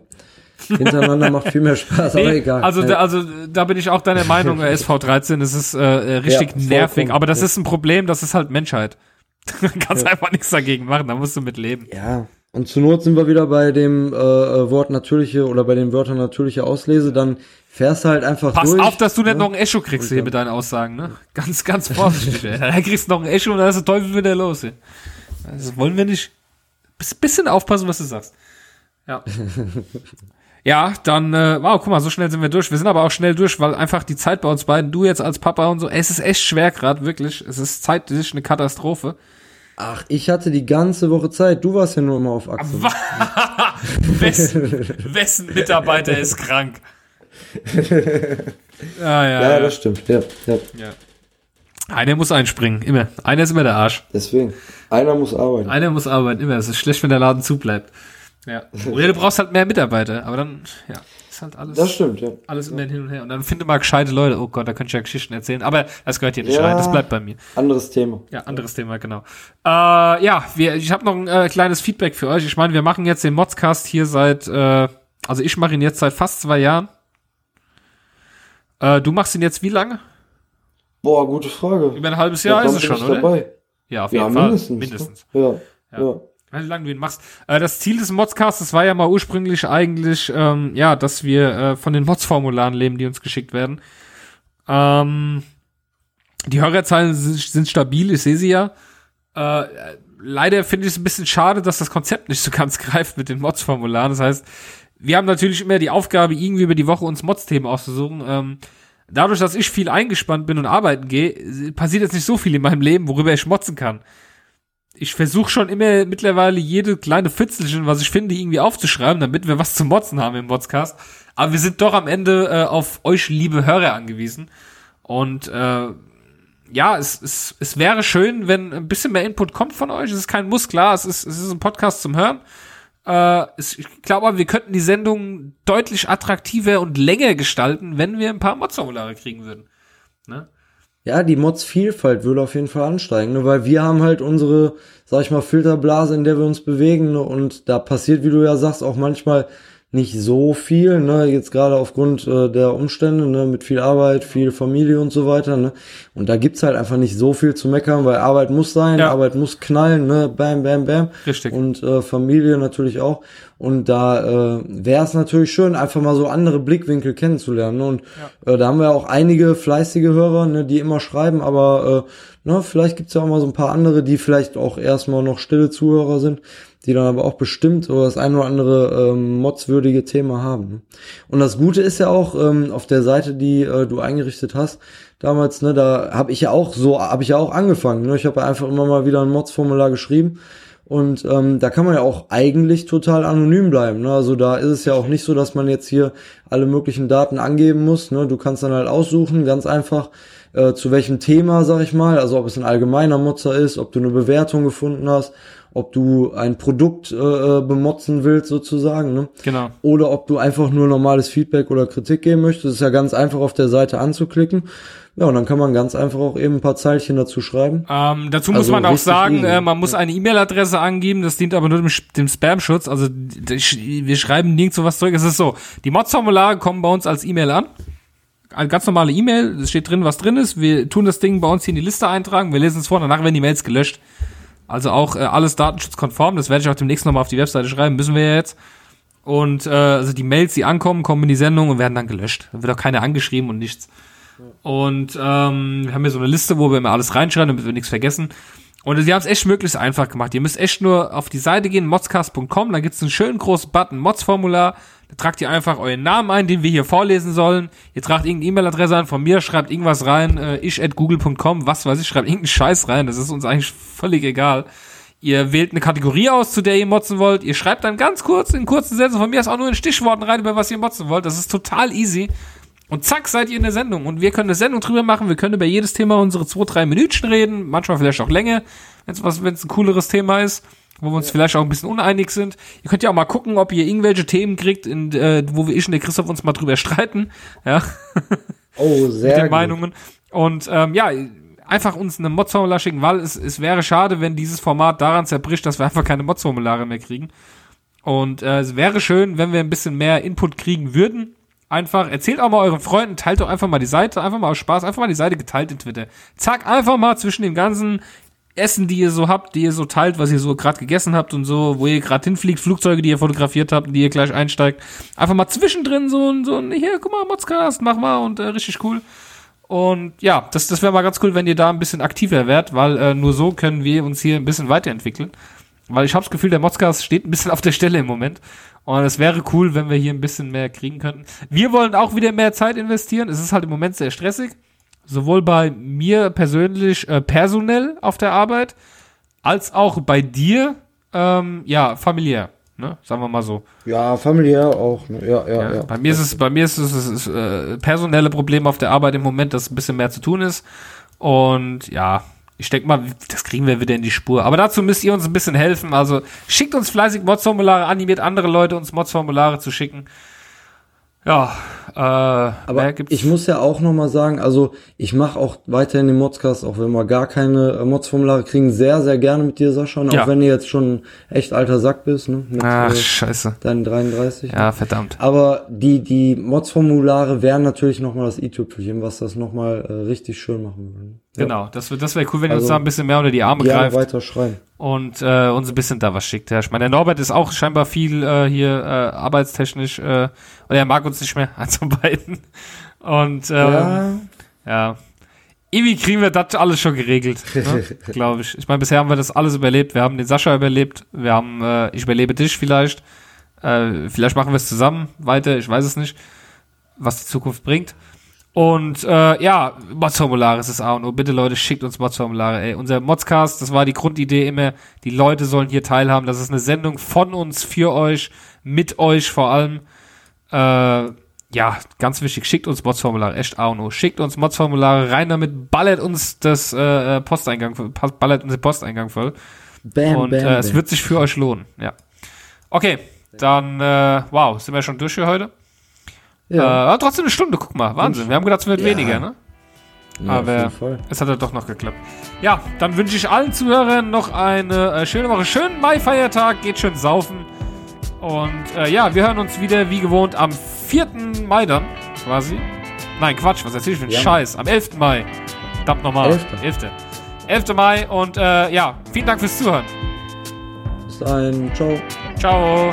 Hintereinander macht viel mehr Spaß, aber Nee, egal. Also, ja. da, also da bin ich auch deiner Meinung, äh, SV13, das ist äh, äh, richtig Ja, nervig, aber das ja. ist ein Problem, das ist halt Menschheit. Du kannst einfach nichts dagegen machen, da musst du mit leben. Ja, und zur Not sind wir wieder bei dem äh, äh, Wort natürliche oder bei den Wörtern natürliche Auslese, dann fährst du halt einfach Pass durch. auf, dass du nicht ne? noch ein Echo kriegst hier mit deinen Aussagen, ne? Ganz, ganz vorsichtig, ey. Da kriegst du noch ein Echo und dann ist der Teufel wieder los, ey. Das wollen wir nicht. Biss- Bisschen aufpassen, was du sagst. Ja. Ja, dann, äh, wow, guck mal, so schnell sind wir durch. Wir sind aber auch schnell durch, weil einfach die Zeit bei uns beiden, du jetzt als Papa und so, es ist echt schwer gerade, wirklich. Es ist zeitlich eine Katastrophe. Ach, ich hatte die ganze Woche Zeit. Du warst ja nur immer auf Achse. wessen, wessen Mitarbeiter ist krank? ja, ja, Ja, ja. das stimmt. Ja, ja. Einer muss einspringen, immer. Einer ist immer der Arsch. Deswegen. Einer muss arbeiten. Einer muss arbeiten, immer. Es ist schlecht, wenn der Laden zu bleibt. Ja. Oder du brauchst halt mehr Mitarbeiter, aber dann, ja. ist halt alles. Das stimmt, ja. Alles immer hin und her. Und dann finde mal gescheite Leute. Oh Gott, da könnte ich ja Geschichten erzählen. Aber das gehört hier nicht Ja. rein. Das bleibt bei mir. Anderes Thema. Ja, anderes Thema, genau. Äh, ja, wir, ich habe noch ein äh, kleines Feedback für euch. Ich meine, wir machen jetzt den Modscast hier seit, äh, also ich mache ihn jetzt seit fast zwei Jahren. Äh, du machst ihn jetzt wie lange? Boah, gute Frage. Über ein halbes Jahr Ja, ist es schon, oder? Dabei. Ja, auf Ja, jeden Fall. mindestens. Mindestens. Ja. Ja. Wie lange du ihn machst. Äh, das Ziel des Modscasts war ja mal ursprünglich eigentlich, ähm, ja, dass wir äh, von den Mods-Formularen leben, die uns geschickt werden. Ähm, die Hörerzahlen sind, sind stabil, ich sehe sie ja. Äh, leider finde ich es ein bisschen schade, dass das Konzept nicht so ganz greift mit den Mods-Formularen. Das heißt, wir haben natürlich immer die Aufgabe, irgendwie über die Woche uns Mods-Themen auszusuchen. Ähm, dadurch, dass ich viel eingespannt bin und arbeiten gehe, passiert jetzt nicht so viel in meinem Leben, worüber ich motzen kann ich versuche schon immer mittlerweile jede kleine Fitzelchen, was ich finde, irgendwie aufzuschreiben, damit wir was zu motzen haben im Podcast. Aber wir sind doch am Ende äh, auf euch, liebe Hörer, angewiesen. Und äh, ja, es, es, es wäre schön, wenn ein bisschen mehr Input kommt von euch. Es ist kein Muss, klar, es ist, es ist ein Podcast zum Hören. Äh, es, ich glaube aber, wir könnten die Sendung deutlich attraktiver und länger gestalten, wenn wir ein paar Mods-Formulare kriegen würden. Ne? Ja, die Mods-Vielfalt würde auf jeden Fall ansteigen, ne? weil wir haben halt unsere, sag ich mal, Filterblase, in der wir uns bewegen ne? und da passiert, wie du ja sagst, auch manchmal nicht so viel, ne, jetzt gerade aufgrund äh, der Umstände, ne, mit viel Arbeit, viel Familie und so weiter, ne, und da gibt's halt einfach nicht so viel zu meckern, weil Arbeit muss sein, Ja. Arbeit muss knallen, ne, bam, bam, bam. Richtig. Und äh, Familie natürlich auch. Und da äh, wäre es natürlich schön, einfach mal so andere Blickwinkel kennenzulernen. Ne? Und äh, da haben wir auch einige fleißige Hörer, ne, die immer schreiben, aber äh, ne, vielleicht gibt's ja auch mal so ein paar andere, die vielleicht auch erstmal noch stille Zuhörer sind, die dann aber auch bestimmt oder das ein oder andere ähm, modswürdige Thema haben. Und das Gute ist ja auch ähm, auf der Seite, die äh, du eingerichtet hast, damals, ne, da habe ich ja auch so, habe ich ja auch angefangen. Ne? Ich habe einfach immer mal wieder ein Mods-Formular geschrieben. Und ähm, da kann man ja auch eigentlich total anonym bleiben. Ne? Also da ist es ja auch nicht so, dass man jetzt hier alle möglichen Daten angeben muss. Ne? Du kannst dann halt aussuchen, ganz einfach, äh, zu welchem Thema, sag ich mal. Also ob es ein allgemeiner Mutzer ist, ob du eine Bewertung gefunden hast, ob du ein Produkt äh, äh, bemotzen willst sozusagen. Ne? Genau. oder ob du einfach nur normales Feedback oder Kritik geben möchtest. Das ist ja ganz einfach auf der Seite anzuklicken. Ja, und dann kann man ganz einfach auch eben ein paar Zeilchen dazu schreiben. Ähm, dazu muss Also man auch sagen, äh, man muss eine E-Mail-Adresse angeben, das dient aber nur dem, dem Spam-Schutz. Also wir schreiben nirgends sowas zurück. Es ist so, die Mods-Formulare kommen bei uns als E-Mail an. Eine ganz normale E-Mail, es steht drin, was drin ist. Wir tun das Ding bei uns hier in die Liste eintragen, wir lesen es vor, danach werden die Mails gelöscht. Also auch äh, alles datenschutzkonform, das werde ich auch demnächst nochmal auf die Webseite schreiben, müssen wir ja jetzt. Und äh, also die Mails, die ankommen, kommen in die Sendung und werden dann gelöscht. Da wird auch keiner angeschrieben und nichts. Und ähm, wir haben hier so eine Liste, wo wir immer alles reinschreiben, damit wir nichts vergessen. Und sie haben es echt möglichst einfach gemacht. Ihr müsst echt nur auf die Seite gehen, modscast.com, da gibt's einen schönen großen Button, Mods-Formular. Tragt ihr einfach euren Namen ein, den wir hier vorlesen sollen. Ihr tragt irgendeine E-Mail-Adresse ein von mir, schreibt irgendwas rein, äh, ich at google.com, was weiß ich, schreibt irgendeinen Scheiß rein. Das ist uns eigentlich völlig egal. Ihr wählt eine Kategorie aus, zu der ihr motzen wollt. Ihr schreibt dann ganz kurz, in kurzen Sätzen, von mir aus auch nur in Stichworten rein, über was ihr motzen wollt. Das ist total easy. Und zack, seid ihr in der Sendung. Und wir können eine Sendung drüber machen. Wir können über jedes Thema unsere zwei, drei Minütchen reden. Manchmal vielleicht auch länger, wenn es ein cooleres Thema ist, wo wir uns vielleicht auch ein bisschen uneinig sind. Ihr könnt ja auch mal gucken, ob ihr irgendwelche Themen kriegt, in, äh, wo wir ich und der Christoph uns mal drüber streiten. Ja, Oh, mit sehr den gut. Meinungen. Und ähm, ja, einfach uns eine Mods-Formular schicken, weil es, es wäre schade, wenn dieses Format daran zerbricht, dass wir einfach keine Mods-Formulare mehr kriegen. Und äh, es wäre schön, wenn wir ein bisschen mehr Input kriegen würden. Einfach, erzählt auch mal euren Freunden, teilt doch einfach mal die Seite, einfach mal aus Spaß, einfach mal die Seite geteilt in Twitter. Zack, einfach mal zwischen dem ganzen Essen, die ihr so habt, die ihr so teilt, was ihr so gerade gegessen habt und so, wo ihr gerade hinfliegt, Flugzeuge, die ihr fotografiert habt die ihr gleich einsteigt. Einfach mal zwischendrin so ein, so ein, hier, guck mal, Modscast, mach mal und äh, richtig cool. Und ja, das, das wäre mal ganz cool, wenn ihr da ein bisschen aktiver wärt, weil äh, nur so können wir uns hier ein bisschen weiterentwickeln. Weil ich habe das Gefühl, der Modscast steht ein bisschen auf der Stelle im Moment. Und es wäre cool, wenn wir hier ein bisschen mehr kriegen könnten. Wir wollen auch wieder mehr Zeit investieren. Es ist halt im Moment sehr stressig. Sowohl bei mir persönlich, äh, personell auf der Arbeit, als auch bei dir, ähm, ja, familiär. Ne? Sagen wir mal so. Ja, familiär auch. Ne? Ja, ja, Ja, ja. Bei mir ist es, bei mir ist es, es ist, äh, personelle Problem auf der Arbeit im Moment, dass ein bisschen mehr zu tun ist. Und ja, ich denke mal, das kriegen wir wieder in die Spur. Aber dazu müsst ihr uns ein bisschen helfen. Also schickt uns fleißig Mods-Formulare, animiert andere Leute uns Mods-Formulare zu schicken. Ja, äh, Aber ich muss ja auch nochmal sagen, also ich mache auch weiterhin den Modscast, auch wenn wir gar keine äh, Mods-Formulare kriegen, sehr, sehr gerne mit dir, Sascha. Und Ja. auch wenn du jetzt schon ein echt alter Sack bist, ne? Mit Ach, äh, scheiße. deinen 33. Ja, verdammt. Aber die, die Mods-Formulare wären natürlich nochmal das i-Tüpfelchen, was das nochmal äh, richtig schön machen würde. Genau, das, wär- das wäre cool, wenn ihr uns Also, da ein bisschen mehr unter die Arme greift weiter schreien. und äh, uns ein bisschen da was schickt. Ja, ich meine, der Norbert ist auch scheinbar viel äh, hier äh, arbeitstechnisch, äh, oder er mag uns nicht mehr, von beiden. Und ähm, ja. ja, irgendwie kriegen wir das alles schon geregelt, ne? glaube ich. Ich meine, bisher haben wir das alles überlebt. Wir haben den Sascha überlebt, wir haben, äh, ich überlebe dich vielleicht. Äh, vielleicht machen wir es zusammen weiter, ich weiß es nicht, was die Zukunft bringt. Und äh, ja, Mods-Formulare ist das A und O. Bitte Leute, schickt uns Mods-Formulare. Ey, unser Modscast, das war die Grundidee immer, die Leute sollen hier teilhaben. Das ist eine Sendung von uns, für euch, mit euch vor allem. Äh, ja, ganz wichtig, schickt uns Mods-Formulare, echt A und O. Schickt uns Mods-Formulare rein damit, ballert uns das äh, Posteingang, voll- ballert uns den Posteingang voll. bam, Und bam, äh, es bam. wird sich für euch lohnen, ja. Okay, dann, äh, wow, sind wir schon durch für heute? Äh, ja, aber trotzdem eine Stunde, guck mal, Wahnsinn. Wir haben gedacht, es wird Ja. weniger, ne? ja, aber-. Es hat ja doch noch geklappt. Ja, dann wünsche ich allen Zuhörern noch eine äh, schöne Woche. Schönen Mai-Feiertag, geht schön saufen. Und äh, ja, wir hören uns wieder wie gewohnt am 4. Mai dann, quasi. Nein, Quatsch, was erzähl ich für einen Ja. Scheiß? Am 11. Mai. Verdammt nochmal. 11.. 11. 11. Mai und äh, ja, vielen Dank fürs Zuhören. Bis dahin, ciao. Ciao.